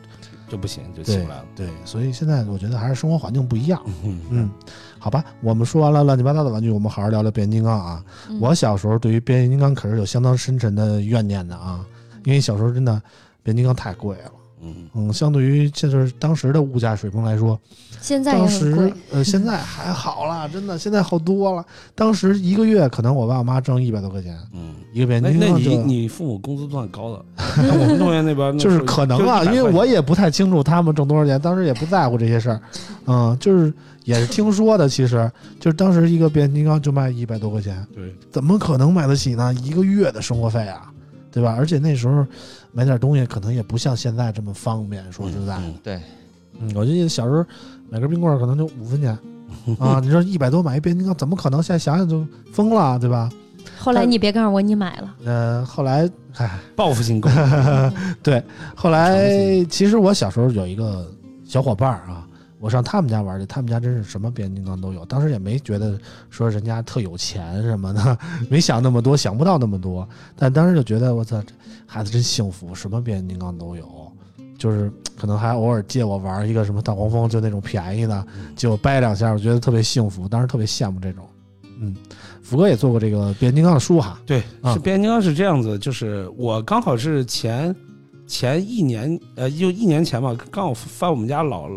就不行，就起不来了。对，所以现在我觉得还是生活环境不一样。嗯。好吧，我们说完了乱七八糟的玩具，我们好好聊聊变形金刚啊。我小时候对于变形金刚可是有相当深沉的怨念的啊，因为小时候真的变形金刚太贵了。嗯嗯，相对于就是当时的物价水平来说，现在当时呃现在还好了，真的现在好多了。当时一个月可能我爸我妈挣一百多块钱，嗯，一个变形金刚。那你你父母工资算高的？我们同学那边 就是可能啊，因为我也不太清楚他们挣多少钱，当时也不在乎这些事儿，嗯，就是也是听说的。其实就是当时一个变形金刚就卖一百多块钱，对，怎么可能买得起呢？一个月的生活费啊！对吧？而且那时候买点东西可能也不像现在这么方便。说实在，对，嗯，我记得小时候买根冰棍可能就五分钱 啊。你说一百多买一变形金刚，怎么可能？现在想想就疯了，对吧？后来你别告诉我你买了。呃，后来唉，报复性购。对，后来其实我小时候有一个小伙伴啊。我上他们家玩去，他们家真是什么变形金刚都有。当时也没觉得说人家特有钱什么的，没想那么多，想不到那么多。但当时就觉得我操，这孩子真幸福，什么变形金刚都有。就是可能还偶尔借我玩一个什么大黄蜂，就那种便宜的，借我掰两下，我觉得特别幸福。当时特别羡慕这种。嗯，福哥也做过这个变形金刚的书哈。对，是变形金刚是这样子，就是我刚好是前。前一年，呃，就一年前吧，刚好翻我们家老，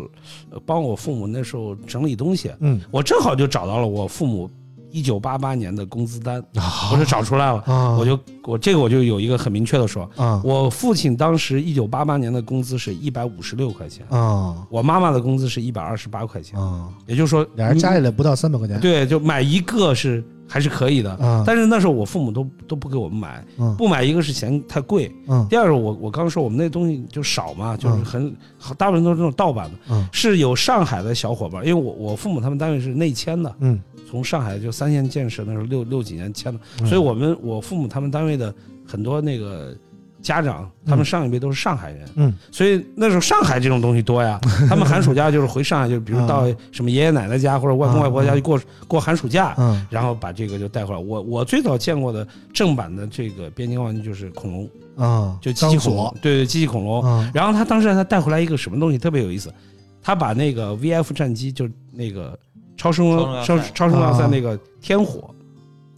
帮我父母那时候整理东西，嗯，我正好就找到了我父母一九八八年的工资单，我就找出来了，我就我这个我就有一个很明确的说，我父亲当时一九八八年的工资是一百五十六块钱，啊，我妈妈的工资是一百二十八块钱，啊，也就是说俩人加起来不到三百块钱，对，就买一个是。还是可以的，但是那时候我父母都都不给我们买，不买一个是嫌太贵，第二个我我刚说我们那东西就少嘛，就是很大部分都是那种盗版的，是有上海的小伙伴，因为我我父母他们单位是内迁的，从上海就三线建设那时候六六几年迁的，所以我们我父母他们单位的很多那个。家长他们上一辈都是上海人，嗯，所以那时候上海这种东西多呀。他们寒暑假就是回上海，就比如到什么爷爷奶奶家或者外公外婆家去过过寒暑假，嗯，然后把这个就带回来。我我最早见过的正版的这个变形金刚玩具就是恐龙，啊，就机器恐龙，对对，机器恐龙。然后他当时他带回来一个什么东西特别有意思，他把那个 VF 战机，就那个超声超超声要塞那个天火。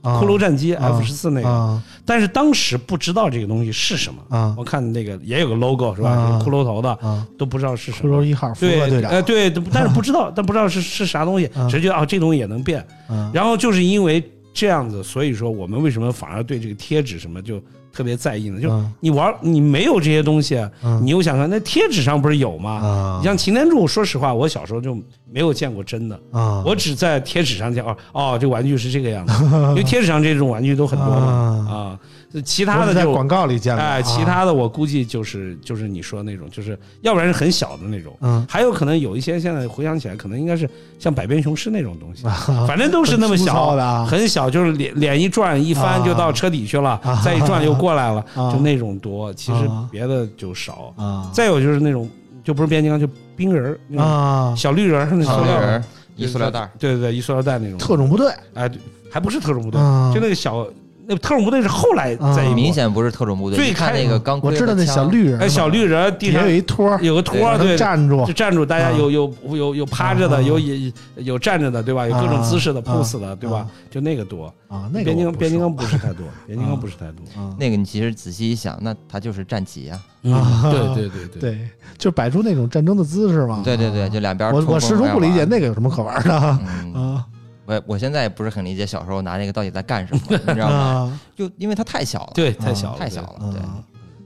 骷髅战机 F 十四那个，但是当时不知道这个东西是什么。我看那个也有个 logo 是吧？骷髅头的，都不知道是什么。骷髅一号，对队长。呃，对，但是不知道，但不知道是是啥东西，只是觉得啊，这东西也能变。然后就是因为这样子，所以说我们为什么反而对这个贴纸什么就。特别在意呢，就你玩你没有这些东西，你又想看那贴纸上不是有吗？你像擎天柱，说实话，我小时候就没有见过真的，我只在贴纸上见哦哦，这玩具是这个样子，因为贴纸上这种玩具都很多嘛。啊。其他的在广告里见过，哎，其他的我估计就是就是你说那种，就是要不然是很小的那种，嗯，还有可能有一些现在回想起来，可能应该是像百变雄狮那种东西，反正都是那么小的，很小，就是脸脸一转一翻就到车底去了，再一转又过来了，就那种多，其实别的就少啊。再有就是那种就不是变形金刚，就冰人啊，小绿人，那小绿人，一塑料袋，对对对，一塑料袋那种特种部队，哎，还不是特种部队，就那个小。那特种部队是后来在明显不是特种部队。最看那个钢盔，我知道那小绿人，哎，小绿人地上有一托，有个托，对，站住就站住，大家有有有有趴着的，有有有站着的，对吧？有各种姿势的 pose 的，对吧？就那个多啊。那个变形金变形金刚不是太多，变形金刚不是太多。那个你其实仔细一想，那他就是战旗呀。对 对对对，就摆出那种战争的姿势嘛。对对对，就两边。我我始终不理解那个有什么可玩的啊。我我现在也不是很理解小时候拿那个到底在干什么，你知道吗？就因为它太小了，对，太小了，太小了，对。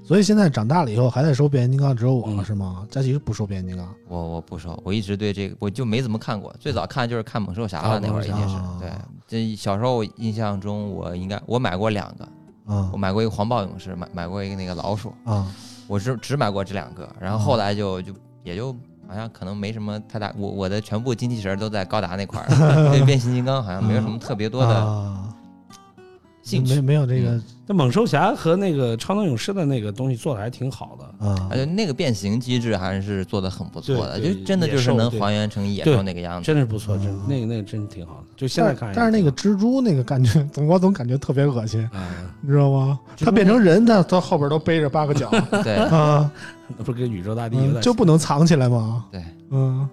所以现在长大了以后还在收变形金刚，只有我了是吗？佳琪不收变形金刚，我我不收，我一直对这个我就没怎么看过，最早看就是看猛兽侠了那会儿已经是。对，这小时候印象中我应该我买过两个，我买过一个黄暴勇士，买买过一个那个老鼠，啊，我是只买过这两个，然后后来就就也就好像可能没什么太大，我我的全部精气神都在高达那块儿，对变形金刚好像没有什么特别多的。没没有这个，那猛兽侠和那个超能勇士的那个东西做的还挺好的。啊，而且那个变形机制还是做的很不错的，就真的就是能还原成野兽那个样子，真的是不错，真那个那个真挺好的。就现在看，但是那个蜘蛛那个感觉，总我总感觉特别恶心，你知道吗？它变成人，它它后边都背着八个脚，对。啊，那不是跟宇宙大帝就不能藏起来吗？对，嗯。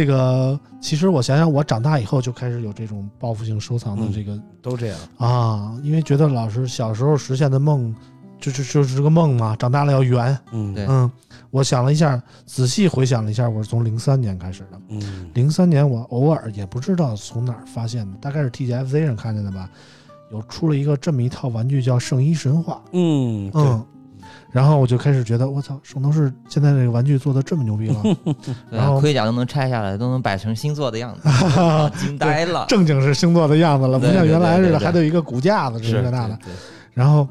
这个其实我想想，我长大以后就开始有这种报复性收藏的这个，都这样啊，因为觉得老师小时候实现的梦，就是就是个梦嘛，长大了要圆。嗯，对，嗯，我想了一下，仔细回想了一下，我是从零三年开始的。嗯，零三年我偶尔也不知道从哪儿发现的，大概是 TGFC 上看见的吧，有出了一个这么一套玩具叫《圣衣神话》。嗯嗯。然后我就开始觉得，我操，圣斗士现在这个玩具做的这么牛逼了，然后盔甲都能拆下来，都能摆成星座的样子，惊呆了，正经是星座的样子了，不像原来似的还得有一个骨架子这个那的。然后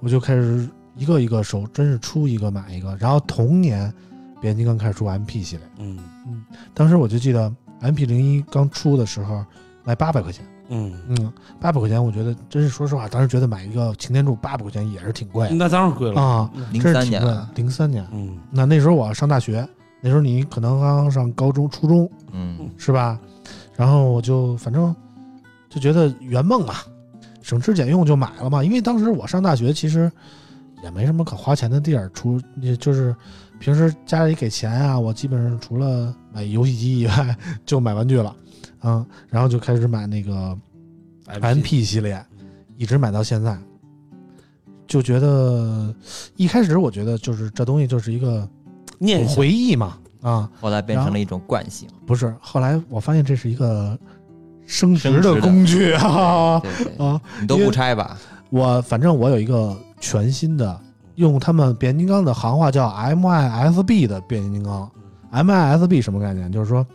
我就开始一个一个收，真是出一个买一个。然后同年，变形金刚开始出 MP 系列，嗯嗯，当时我就记得 MP 零一刚出的时候卖八百块钱。嗯嗯，八百块钱，我觉得真是说实话，当时觉得买一个擎天柱八百块钱也是挺贵。那当然贵了啊！零三年，零三年，嗯，那那时候我上大学，那时候你可能刚刚上高中、初中，嗯，是吧？然后我就反正就觉得圆梦嘛，省吃俭用就买了嘛。因为当时我上大学，其实也没什么可花钱的地儿，除就是平时家里给钱啊，我基本上除了买游戏机以外，就买玩具了。嗯，然后就开始买那个 M P 系列，一直买到现在，就觉得一开始我觉得就是这东西就是一个念回忆嘛，啊，后来变成了一种惯性。不是，后来我发现这是一个升值的工具啊啊！你都不拆吧？我反正我有一个全新的，用他们变形金刚的行话叫 M I S B 的变形金刚，M I S B 什么概念？就是说。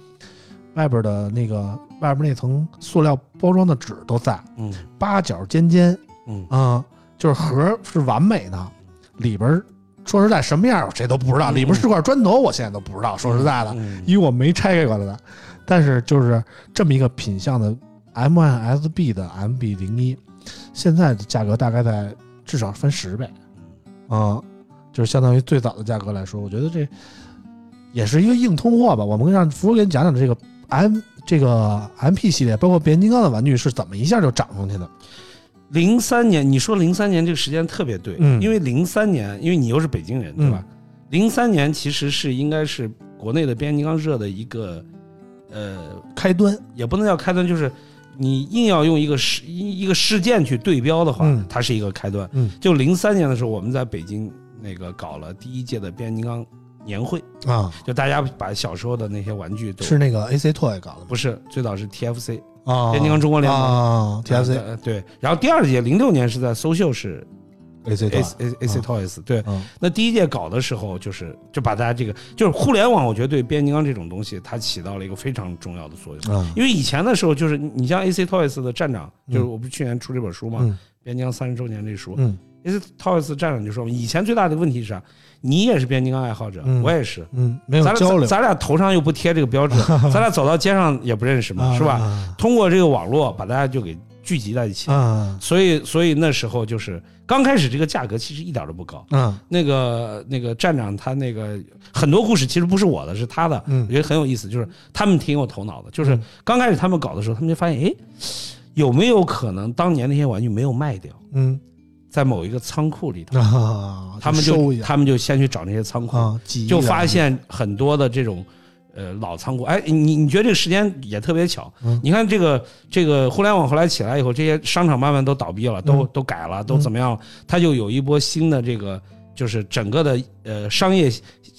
外边的那个外边那层塑料包装的纸都在，嗯，八角尖尖，嗯。啊，就是盒是完美的，里边说实在什么样谁都不知道，里边是块砖头，我现在都不知道。说实在的，因为我没拆开过的，但是就是这么一个品相的 M I S B 的 M B 零一，现在的价格大概在至少翻十倍，啊，就是相当于最早的价格来说，我觉得这也是一个硬通货吧。我们让福福给你讲讲这个。M 这个 MP 系列，包括变形金刚的玩具是怎么一下就涨上去的？零三年，你说零三年这个时间特别对，嗯，因为零三年，因为你又是北京人，对吧？零三年其实是应该是国内的变形金刚热的一个呃开端，也不能叫开端，就是你硬要用一个事一个事件去对标的话，它是一个开端。嗯，就零三年的时候，我们在北京那个搞了第一届的变形金刚。年会啊，就大家把小时候的那些玩具都是那个 AC Toy 搞的，不是最早是 TFC 啊，变形金刚中国联盟。啊，TFC 对，然后第二届零六年是在搜秀是 AC AC Toys 对，那第一届搞的时候就是就把大家这个就是互联网，我觉得对变形金刚这种东西它起到了一个非常重要的作用，因为以前的时候就是你像 AC Toys 的站长，就是我不是去年出这本书嘛，变形金刚三十周年这书，AC Toys 站长就说以前最大的问题是啥？你也是变形金刚爱好者，我也是，嗯，没有交流，咱俩头上又不贴这个标志，咱俩走到街上也不认识嘛，是吧？通过这个网络把大家就给聚集在一起。啊，所以，所以那时候就是刚开始这个价格其实一点都不高，嗯，那个那个站长他那个很多故事其实不是我的，是他的，我觉得很有意思，就是他们挺有头脑的，就是刚开始他们搞的时候，他们就发现，哎，有没有可能当年那些玩具没有卖掉？嗯。在某一个仓库里头，他们就他们就先去找那些仓库，就发现很多的这种呃老仓库。哎，你你觉得这个时间也特别巧？你看这个这个互联网后来起来以后，这些商场慢慢都倒闭了，都都改了，都怎么样？它就有一波新的这个就是整个的呃商业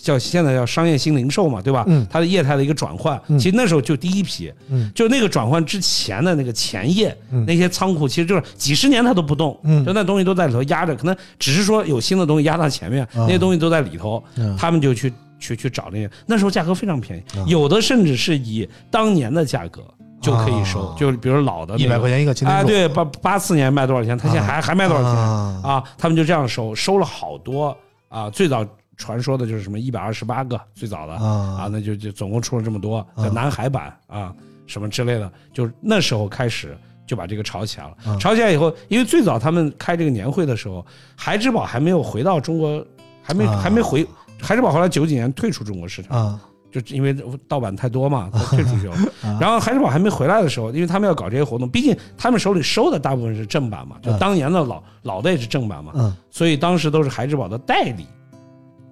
叫现在叫商业新零售嘛，对吧？嗯。它的业态的一个转换，嗯。其实那时候就第一批，嗯。就那个转换之前的那个前夜，嗯。那些仓库其实就是几十年它都不动，嗯。就那东西都在里头压着，可能只是说有新的东西压到前面，那些东西都在里头，嗯。他们就去去去找那些，那时候价格非常便宜，嗯有的甚至是以当年的价格就可以收，啊就比如老的那个一百块钱一个啊，对，八八四年卖多少钱？他现在还还卖多少钱啊啊？他们就这样收，收了好多啊。最早传说的就是什么一百二十八个，最早的啊啊，那就就总共出了这么多，叫南海版啊，什么之类的，就是那时候开始。就把这个炒起来了，嗯炒起来以后，因为最早他们开这个年会的时候，孩之宝还没有回到中国，还没啊还没回，孩之宝后来九几年退出中国市场，啊。就是因为盗版太多嘛，他退出去了。啊。然后海之宝还没回来的时候，因为他们要搞这些活动，毕竟他们手里收的大部分是正版嘛，就嗯。当年的老老的也是正版嘛，嗯。所以当时都是海之宝的代理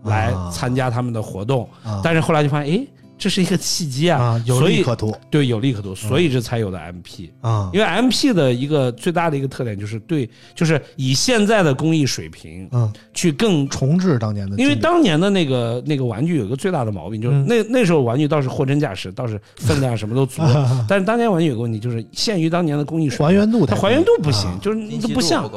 来啊。参加他们的活动。啊。但是后来就发现，哎，这是一个契机啊，啊，有所以利可图。对有利可图，所以这才有的 MP。啊。因为 MP 的一个最大的一个特点就是对，就是以现在的工艺水平嗯，去更重置当年的，因为当年的那个那个玩具有一个最大的毛病，就是嗯那那时候玩具倒是货真价实，倒是分量什么都足，但是当年玩具有个问题，就是限于当年的工艺水平。还原度它还原度不行啊，就是你都不像，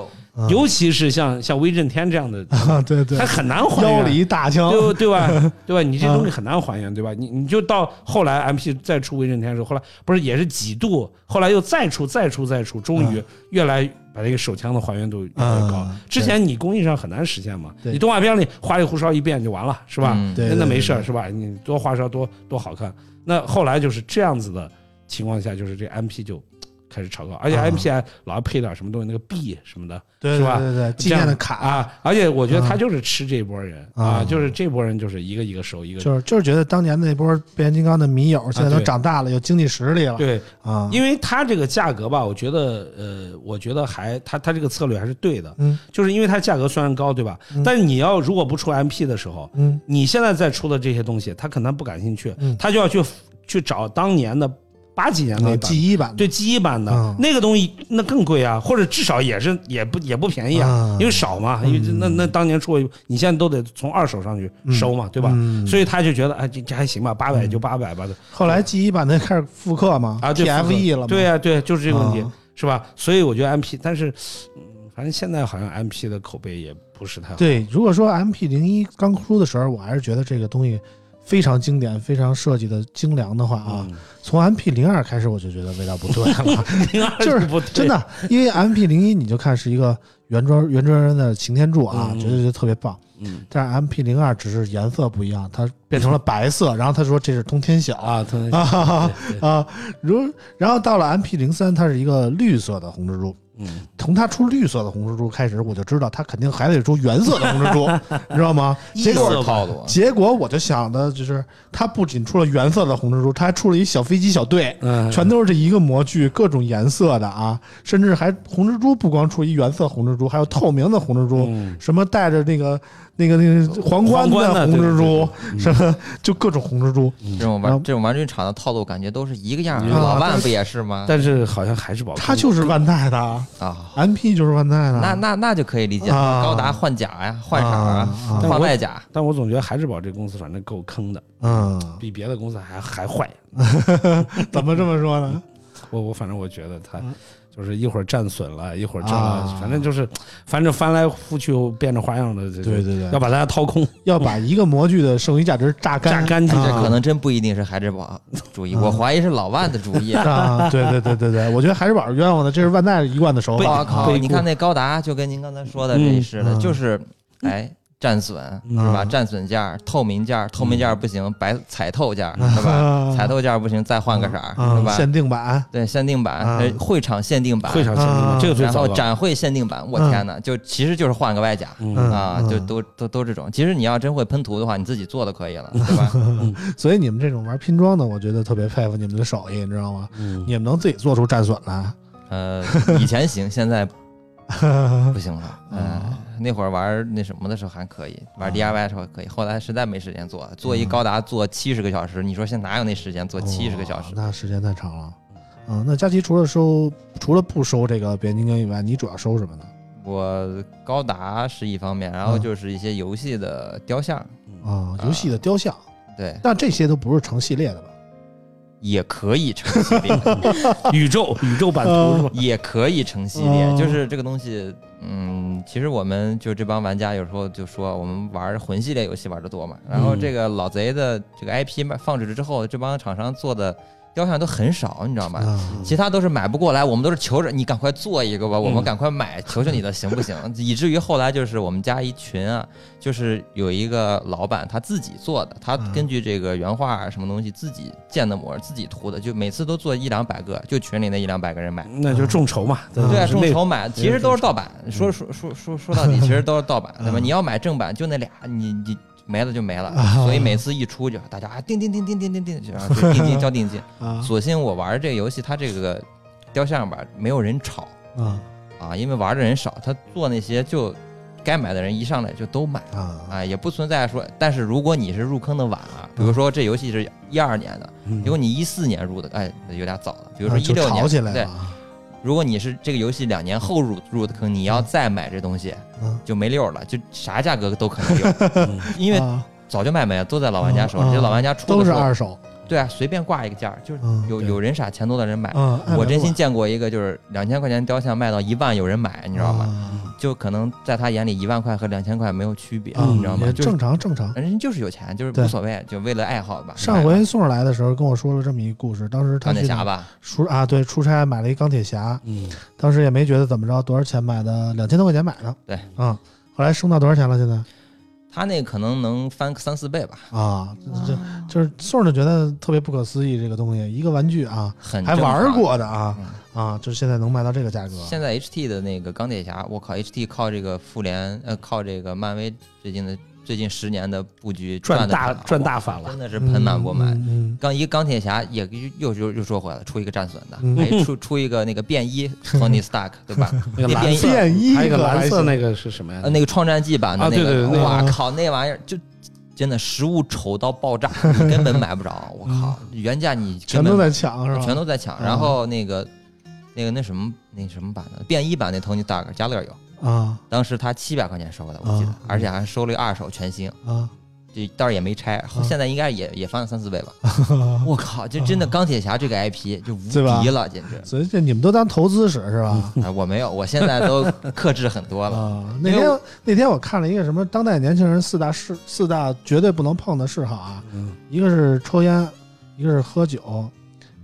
尤其是像像威震天这样的，啊对对他，很难还原腰原。里大枪对对吧？对吧？你这东西啊很难还原，对吧？你你就到后来 M P 再出威震天的时候，后来不是也是几度，后来又再出再出再出，终于越来把这个手枪的还原度越来越高啊。之前你工艺上很难实现嘛，你动画片里花里胡哨一变就完了，是吧？嗯对那那没事儿是吧？你多花哨多多好看。那后来就是这样子的情况下，就是这 M P 就开始炒高，而且啊。M P 还老要配点什么东西，那个币什么的，对是吧？对对对，纪念的卡。啊。而且我觉得他啊就是吃这波人啊。啊，就是这波人就是一个一个收，一个就是就是觉得当年那波变形金刚的迷友，现在都长大了，有经济实力了，对，啊，因为它这个价格吧，我觉得呃，我觉得还它它这个策略还是对的，嗯。就是因为它价格虽然高，对吧？嗯。但是你要如果不出 M P 的时候，嗯。你现在再出的这些东西，他可能不感兴趣，嗯。他就要去去找当年的八几年那啊版。，G 一版的对 G 一版的、嗯那个东西，那更贵啊，或者至少也是也不也不便宜啊，啊因为少嘛，因为那嗯那当年出，你现在都得从二手上去收嘛，对吧？嗯所以他就觉得，哎，这这还行吧，八百就八百吧，后来 G 一版的开始复刻嘛啊，对，TFE 了嘛，对呀、对，就是这个问题，啊是吧？所以我觉得 MP，但是，嗯，反正现在好像 MP 的口碑也不是太好。对，如果说 MP 零一刚出的时候，我还是觉得这个东西非常经典、非常设计的精良的话啊，嗯，从 MP 零二开始我就觉得味道不对了，就是不对。真的，因为 MP 零一你就看是一个原装原装人的擎天柱啊，嗯。觉得就特别棒。嗯。但是 MP 零二只是颜色不一样，它变成了白色，然后他说这是通天晓。啊，他啊哈哈对对。啊，如然后到了 MP 零三，它是一个绿色的红蜘蛛。嗯。从它出绿色的红蜘蛛开始，我就知道它肯定还得出原色的红蜘蛛，你知道吗？结果套路，结果我就想的就是，它不仅出了原色的红蜘蛛，它还出了一小飞机小队，嗯，全都是这一个模具，各种颜色的啊，甚至还红蜘蛛不光出一原色红蜘蛛，还有透明的红蜘蛛，嗯。什么带着那个那个那个皇冠冠的红蜘蛛，什么 就各种红蜘蛛。这种玩这种玩具厂的套路感觉都是一个样老万不也是吗？但是好像还是宝，他就是万代的啊，，MP 就是万代的。那那那就可以理解高达换甲呀，换啥啊，啊换外甲。但我总觉得孩之宝这公司反正够坑的，嗯，比别的公司还还坏。怎么这么说呢？我我反正我觉得他嗯就是一会儿战损了，一会儿这了，啊反正就是反正翻来覆去变着花样的，对对对要把大家掏空，要把一个模具的剩余价值榨干，榨干净啊这可能真不一定是孩之宝主意，我怀疑是老万的主意。啊，对对对对对，我觉得孩之宝是冤枉的，这是万代一贯的手我法。靠！你看那高达，就跟您刚才说的这似的，嗯就是哎战损嗯是吧？战损件儿、透明件儿，透明件儿不行，白彩透件儿 是吧？彩透件儿不行，再换个色儿是啊，吧？限定版对，限定版会场限定版，会场限定版这个最然糟糕。后展会限定版，我天哪！就其实就是换个外甲。嗯啊，嗯就都都都这种。其实你要真会喷涂的话，你自己做都可以了，对吧？所以你们这种玩拼装的，我觉得特别佩服你们的手艺，你知道吗？嗯你们能自己做出战损来，呃，以前行，现在 不行了。嗯啊，那会儿玩那什么的时候还可以，玩 DIY 的时候还可以，后来实在没时间做，做一高达做七十个小时，你说现在哪有那时间做七十个小时哦？那时间太长了。嗯，那佳琪除了收，除了不收这个变形金刚以外，你主要收什么呢？我高达是一方面，然后就是一些游戏的雕像啊，游戏的雕像。对，但这些都不是成系列的吧？也可以成系列，宇宙宇宙版图也可以成系列，就是这个东西，嗯，其实我们就这帮玩家有时候就说我们玩魂系列游戏玩的多嘛，然后这个老贼的这个 IP 放置之后，这帮厂商做的。雕像都很少，你知道吗？其他都是买不过来，我们都是求着你赶快做一个吧，我们赶快买，求求你的，行不行？以至于后来就是我们家一群啊，就是有一个老板他自己做的，他根据这个原画什么东西自己建的模，自己涂的，就每次都做一两百个，就群里那一两百个人买，那就众筹嘛，对，众筹买，其实都是盗版。说说说说说到底，其实都是盗版，对吧？你要买正版，就那俩，你你。没了就没了，所以每次一出就大家啊定定定定定定定，然后就 定金交定金。索性我玩这个游戏，它这个雕像吧，没有人炒啊啊，因为玩的人少，他做那些就该买的人一上来就都买啊啊，也不存在说。但是如果你是入坑的晚啊，比如说这游戏是一二年的，如果你一四年入的，哎，有点早了。比如说一六年，对。如果你是这个游戏两年后入入的坑，你要再买这东西，就没溜了，就啥价格都可能有，因为早就卖没了，都在老玩家手里。这老玩家出都是二手，对啊，随便挂一个价，就是有有人傻钱多的人买。我真心见过一个，就是两千块钱雕像卖到一万，有人买，你知道吗？就可能在他眼里，一万块和两千块没有区别，你知道吗？正常正常，人就是有钱，就是无所谓，就为了爱好吧。上回送上来的时候跟我说了这么一个故事，当时他钢铁侠吧，出啊对，出差买了一钢铁侠，嗯，当时也没觉得怎么着，多少钱买的？两千多块钱买的，对，嗯，后来升到多少钱了？现在？他那可能能翻个三四倍吧。啊，就就是宋就觉得特别不可思议，这个东西一个玩具啊，很还玩过的啊啊，就是现在能卖到这个价格。现在 H T 的那个钢铁侠，我靠，H T 靠这个复联呃，靠这个漫威最近的。最近十年的布局赚大赚大发了，真的是盆满钵满。刚一钢铁侠也又又又说回来了，出一个战损的，还出出一个那个便衣 Tony Stark，对吧？那个便衣，还有一个蓝色那个是什么呀？那个创战记版的那个，哇靠，那玩意儿就真的实物丑到爆炸，你根本买不着。我靠，原价你全都在抢是吧？全都在抢。然后那个那个那什么那什么版的便衣版那 Tony Stark，加乐有。啊，当时他七百块钱收的，我记得，而且还收了一个二手全新啊，这倒是也没拆，现在应该也也翻了三四倍吧。我靠，就真的钢铁侠这个 IP 就无敌了，简直。所以这你们都当投资使是吧？我没有，我现在都克制很多了。那天那天我看了一个什么当代年轻人四大嗜四大绝对不能碰的嗜好啊，一个是抽烟，一个是喝酒。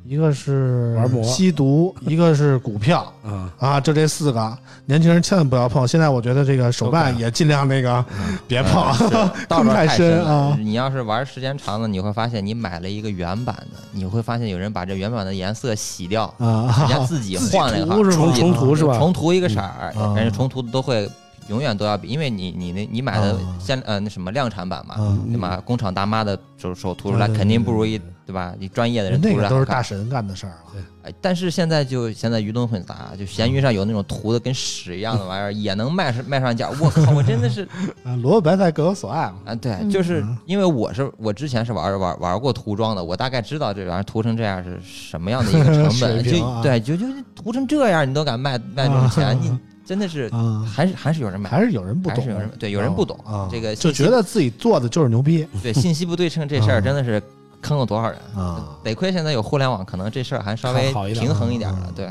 一个是玩魔吸毒，一个是股票，啊啊就这四个，年轻人千万不要碰。现在我觉得这个手办也尽量那个 别碰，坑太深啊！你要是玩时间长了，你会发现你买了一个原版的，你会发现有人把这原版的颜色洗掉，人家自己换了一个重重涂是吧？重涂一个色儿，人家重涂的都会。永远都要比，因为你你那你买的现呃那什么量产版嘛，对吧？工厂大妈的手手涂出来肯定不如一对吧？你专业的人涂出来都是大神干的事儿了。哎，但是现在就现在鱼龙混杂，就闲鱼上有那种涂的跟屎一样的玩意儿，也能卖上卖上价。我靠，我真的是萝卜白菜各有所爱嘛。啊，对，就是因为我是我之前是玩玩玩过涂装的，我大概知道这玩意儿涂成这样是什么样的一个成本。就对，就就涂成这样，你都敢卖卖这种钱，你。真的是，还是还是有人买，还是有人不懂，还是有人对，有人不懂这个，就觉得自己做的就是牛逼。对，信息不对称这事儿真的是坑了多少人啊！得亏现在有互联网，可能这事儿还稍微平衡一点了。对，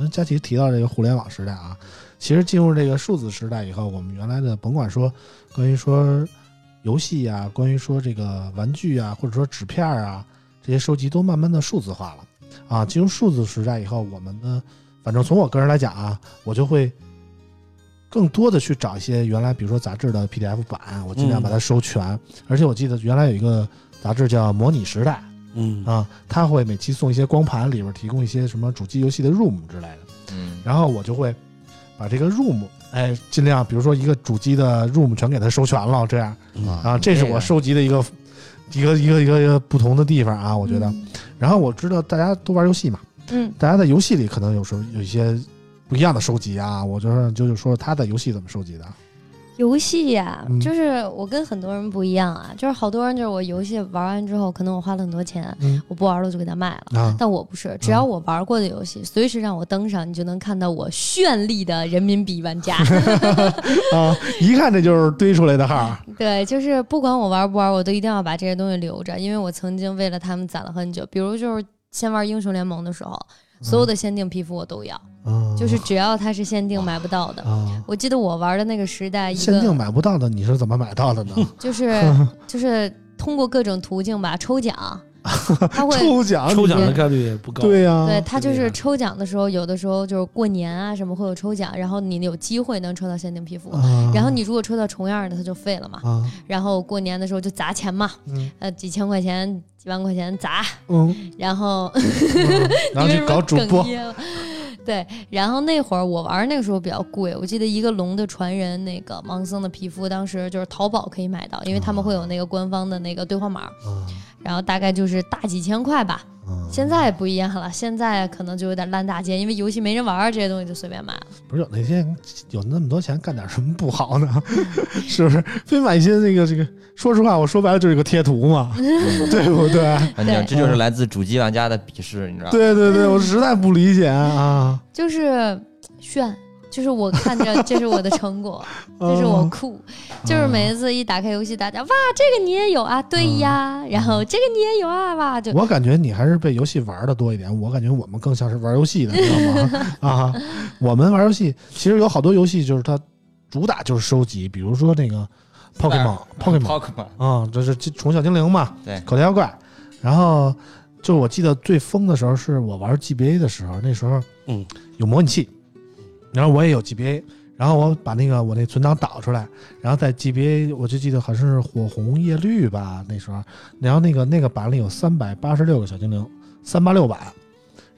嗯，佳琪提到这个互联网时代啊，其实进入这个数字时代以后，我们原来的甭管说关于说游戏呀，关于说这个玩具啊，或者说纸片啊这些收集都慢慢的数字化了啊。进入数字时代以后，我们的。反正从我个人来讲啊，我就会更多的去找一些原来，比如说杂志的 PDF 版，我尽量把它收全。而且我记得原来有一个杂志叫《模拟时代》，嗯啊，他会每期送一些光盘，里边提供一些什么主机游戏的 ROM 之类的，嗯，然后我就会把这个 ROM，哎，尽量比如说一个主机的 ROM 全给它收全了，这样啊，这是我收集的一个一个一个一个一个不同的地方啊，我觉得。然后我知道大家都玩游戏嘛。嗯，大家在游戏里可能有时候有一些不一样的收集啊，我就说就是说他的游戏怎么收集的。游戏呀、嗯就是我跟很多人不一样啊，就是好多人就是我游戏玩完之后，可能我花了很多钱，嗯我不玩了就给它卖了。啊，但我不是，只要我玩过的游戏，随时让我登上，你就能看到我绚丽的人民币玩家。啊，一看这就是堆出来的号。对，就是不管我玩不玩，我都一定要把这些东西留着，因为我曾经为了他们攒了很久。比如就是先玩英雄联盟的时候，所有的限定皮肤我都要，嗯，就是只要它是限定买不到的。啊，我记得我玩的那个时代，一限定买不到的，你是怎么买到的呢？就是 就是通过各种途径吧，抽奖，他会抽奖，抽奖的概率也不高。对呀，对他就是抽奖的时候，有的时候就是过年啊什么会有抽奖，然后你有机会能抽到限定皮肤。啊，然后你如果抽到重样的，它就废了嘛。啊，然后过年的时候就砸钱嘛，嗯呃，几千块钱、几万块钱砸，嗯，然后嗯然后去搞主播。对，然后那会儿我玩儿那个时候比较贵，我记得一个龙的传人那个盲僧的皮肤，当时就是淘宝可以买到，因为他们会有那个官方的那个兑换码，啊然后大概就是大几千块吧。啊现在不一样了，现在可能就有点烂大街，因为游戏没人玩，这些东西就随便买了。不是有那些有那么多钱干点什么不好呢？是不是？非买一些那个这个，说实话，我说白了就是个贴图嘛，对不对？反正这就是来自主机玩家的鄙视，你知道吗？对对对，我实在不理解啊！就是炫，就是我看着这是我的成果，这是我嗯。酷，就是每一次一打开游戏，大家哇，这个你也有啊，对呀，然后这个你也有啊，哇，就我感觉你还是被游戏玩的多一点，我感觉我们更像是玩游戏的，你知道吗？啊，我们玩游戏其实有好多游戏就是它主打就是收集，比如说那个 Pokemon Pokemon Pokemon，啊，就是宠物小精灵嘛，对口袋妖怪。然后就我记得最疯的时候是我玩 GBA 的时候，那时候嗯。有模拟器，然后我也有 GBA，然后我把那个我那存档导出来，然后在 GBA 我就记得好像是火红叶绿吧那时候，然后那个那个版里有三百八十六个小精灵，三八六版，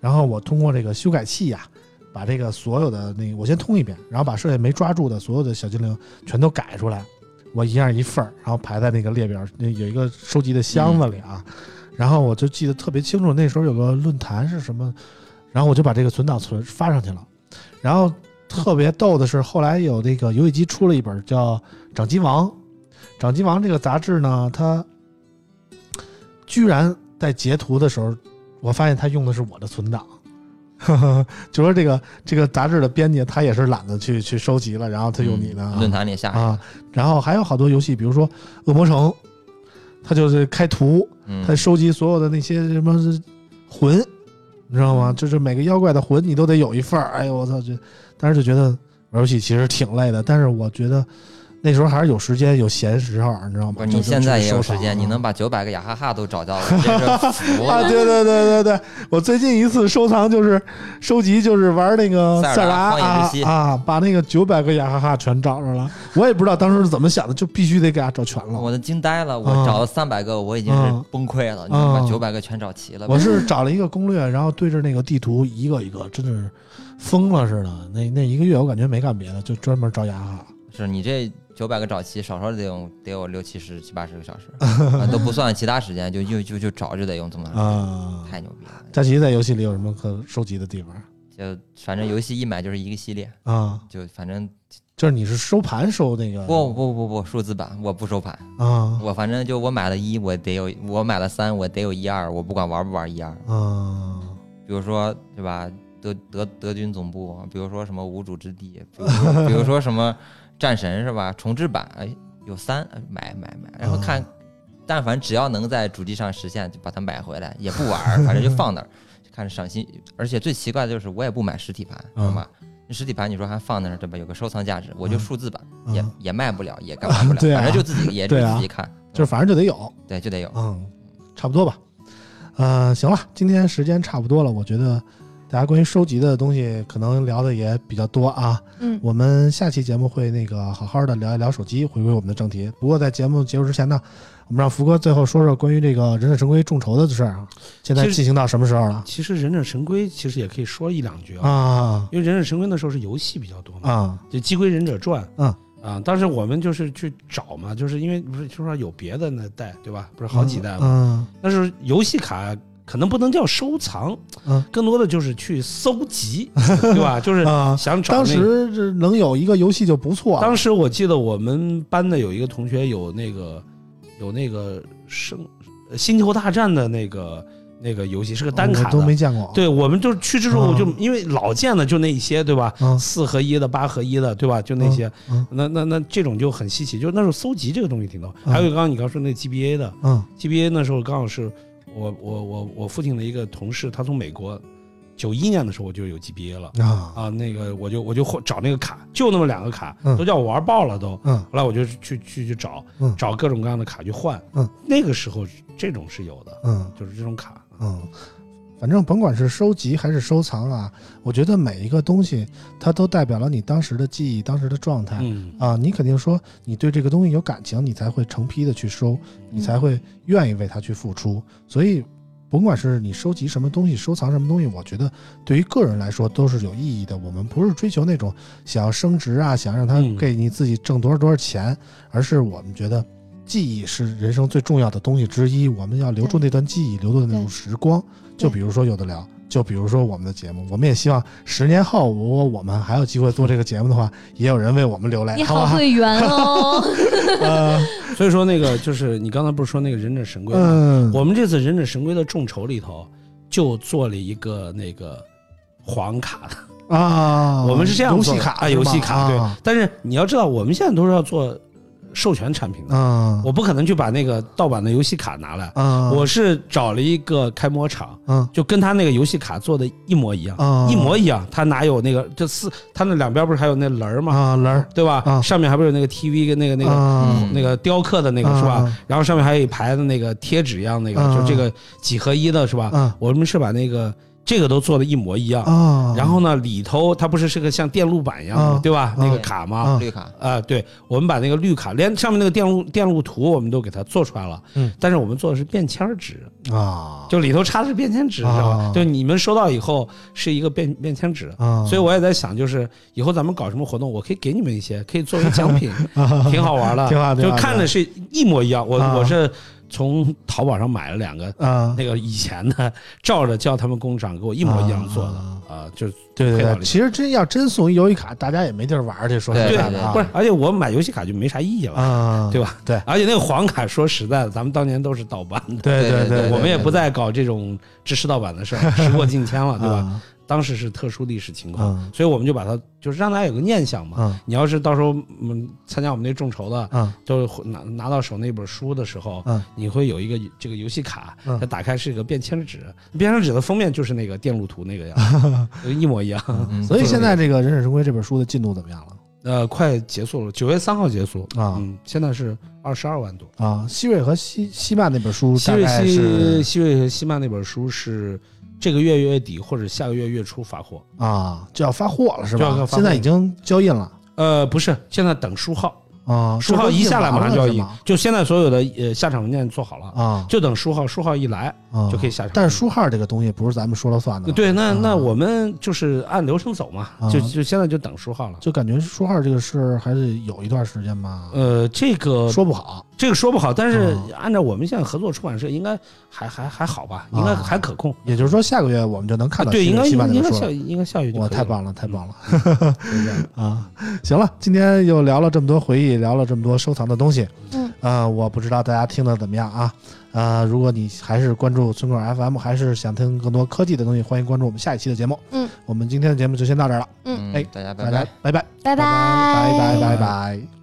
然后我通过这个修改器呀、把这个所有的那我先通一遍，然后把剩下没抓住的所有的小精灵全都改出来，我一样一份儿，然后排在那个列表那有一个收集的箱子里啊，然后我就记得特别清楚，那时候有个论坛是什么，然后我就把这个存档存发上去了，然后特别逗的是后来有那个游戏机出了一本叫《掌机王》，《掌机王》这个杂志呢，它居然在截图的时候，我发现它用的是我的存档。呵呵就说这个这个杂志的编辑他也是懒得去去收集了，然后他用你的、论坛里下啊，然后还有好多游戏，比如说《恶魔城》，他就是开图，他收集所有的那些什么魂，你知道吗？就是每个妖怪的魂你都得有一份儿。哎呦我操！这当时就觉得玩游戏其实挺累的，但是我觉得那时候还是有时间有闲时候，你知道吗？不是你现在也有时间，你啊能把九百个雅哈哈都找到了，啊，对对对对对，我最近一次收藏就是收集，就是玩那个塞尔达啊把那个九百个雅哈哈全找着了。我也不知道当时是怎么想的，就必须得给它找全了。我都惊呆了，我啊找了三百个，我已经是崩溃了。你啊把九百个全找齐了，我是找了一个攻略，然后对着那个地图一个一个，真的是疯了似的。那那一个月我感觉没干别的，就专门找雅哈哈。是你这九百个找齐，少说得用得有六七十、七八十个小时，啊都不算其他时间，就就就就找就得用这么长时间，啊，太牛逼了。佳琪在游戏里有什么可收集的地方就反正游戏一买就是一个系列，啊？就反正就是你是收盘收那个不不不不数字版，我不收盘，啊我反正就我买了一，我得有；我买了三，我得有一二，我不管玩不玩一二。啊比如说对吧，德德德军总部，比如说什么无主之地，比如说比如说什么战神是吧？重置版哎有三，哎买买买，然后看，但凡只要能在主机上实现，就把它买回来，也不玩儿，反正就放那儿，看着赏心。而且最奇怪的就是我也不买实体盘，嗯知道吗？那实体盘你说还放那儿对吧？有个收藏价值，我就嗯数字版，嗯也也卖不了，也干嘛不了，反正就自己也 自己看，就是反正就得有，对就得有。嗯，差不多吧。呃，行了，今天时间差不多了，我觉得大家关于收集的东西可能聊的也比较多啊。嗯，我们下期节目会那个好好的聊一聊手机，回归我们的正题。不过在节目结束之前呢，我们让福哥最后说说关于这个忍者神龟众筹的事儿啊。现在进行到什么时候了？其实忍者神龟其实也可以说一两句啊，啊因为忍者神龟那时候是游戏比较多嘛，啊就《鸡龟忍者传》嗯啊，当时我们就是去找嘛，就是因为不是听说有别的那代对吧？不是好几代嘛，嗯那时候游戏卡可能不能叫收藏，嗯，更多的就是去搜集，对吧？就是想找。当时能有一个游戏就不错。当时我记得我们班的有一个同学有那个有那个生星球大战的那个那个游戏，是个单卡都没见过。对，我们就去之后就因为老见的就那一些，对吧？四合一的、八合一的，对吧？就那些。那那那这种就很稀奇，就那时候搜集这个东西挺多。还有刚刚你刚说那 GBA 的，嗯，GBA 那时候刚好是。我我我我父亲的一个同事，他从美国，九一年的时候我就有 GBA 了啊啊，那个我就我就找那个卡，就那么两个卡，都叫我玩爆了都。嗯，后来我就去去去找，找各种各样的卡去换。嗯，那个时候这种是有的，嗯，就是这种卡，嗯。反正甭管是收集还是收藏啊，我觉得每一个东西它都代表了你当时的记忆、当时的状态。嗯啊，你肯定说你对这个东西有感情，你才会成批的去收，你才会愿意为它去付出。所以，甭管是你收集什么东西、收藏什么东西，我觉得对于个人来说都是有意义的。我们不是追求那种想要升值啊，想让它给你自己挣多少多少钱，而是我们觉得记忆是人生最重要的东西之一。我们要留住那段记忆，留住那种时光。就比如说有的聊，就比如说我们的节目，我们也希望十年后，如果我们还有机会做这个节目的话，也有人为我们流泪。你好会圆哦。呃，所以说那个就是你刚才不是说那个忍者神龟吗？我们这次忍者神龟的众筹里头就做了一个那个黄卡的啊，我们是这样游戏卡啊，游戏卡对。但是你要知道，我们现在都是要做。授权产品的，嗯，我不可能去把那个盗版的游戏卡拿来，嗯，我是找了一个开模厂，嗯，就跟他那个游戏卡做的一模一样，一模一样，他哪有那个这四，他那两边不是还有那轮儿吗？啊，轮儿，对吧？上面还不是有那个 TV 跟那个那个那个雕刻的那个是吧？然后上面还有一排的那个贴纸一样那个，就这个几合一的是吧？我们是把那个。这个都做的一模一样。啊，然后呢，里头它不是是个像电路板一样的，对吧？那个卡吗？绿卡。啊，对，我们把那个绿卡连上面那个电路电路图我们都给它做出来了，嗯，但是我们做的是便签纸。啊，就里头插的是便签纸，知道吧？就你们收到以后是一个便便签纸，所以我也在想，就是以后咱们搞什么活动，我可以给你们一些，可以作为奖品，挺好玩的，挺好，就看的是一模一样，我我是。从淘宝上买了两个啊，那个以前的，照着叫他们工厂给我一模一样做的啊，就对对对。其实真要真送一游戏卡，大家也没地儿玩去，说实在的，不是。而且我买游戏卡就没啥意义了啊，对吧？对。而且那个黄卡，说实在的，咱们当年都是盗版的，对对对，我们也不再搞这种支持盗版的事儿，时过境迁了，对吧？当时是特殊历史情况，所以我们就把它就是让大家有个念想嘛。你要是到时候嗯参加我们那众筹的，就拿拿到手那本书的时候，你会有一个这个游戏卡，它打开是一个便签纸，便签纸的封面就是那个电路图那个样，一模一样。所以现在这个《忍者神龟》这本书的进度怎么样了？呃，快结束了，九月三号结束啊。嗯，现在是二十二万多啊。希瑞和西西曼那本书，希瑞西希瑞和西曼那本书是。这个月月底或者下个月月初发货啊，就要发货了是吧？现在已经交印了。呃，不是，现在等书号。啊，书号一下来马上就要印，就现在所有的呃下场文件做好了啊，就等书号，书号一来就可以下场。但是书号这个东西不是咱们说了算的。对，那那我们就是按流程走嘛，就就现在就等书号了。就感觉书号这个事还是有一段时间吧。呃，这个说不好，这个说不好，但是按照我们现在合作出版社，应该还还还好吧，应该还可控。也就是说，下个月我们就能看到对，应该应该下应该下月就哇，太棒了，太棒了。啊！行了，今天又聊了这么多回忆，聊了这么多收。藏的东西，嗯，呃，我不知道大家听的怎么样啊，呃，如果你还是关注村口 FM，还是想听更多科技的东西，欢迎关注我们下一期的节目，嗯，我们今天的节目就先到这儿了，嗯，哎，大家拜拜，拜拜，拜拜，拜拜，拜拜。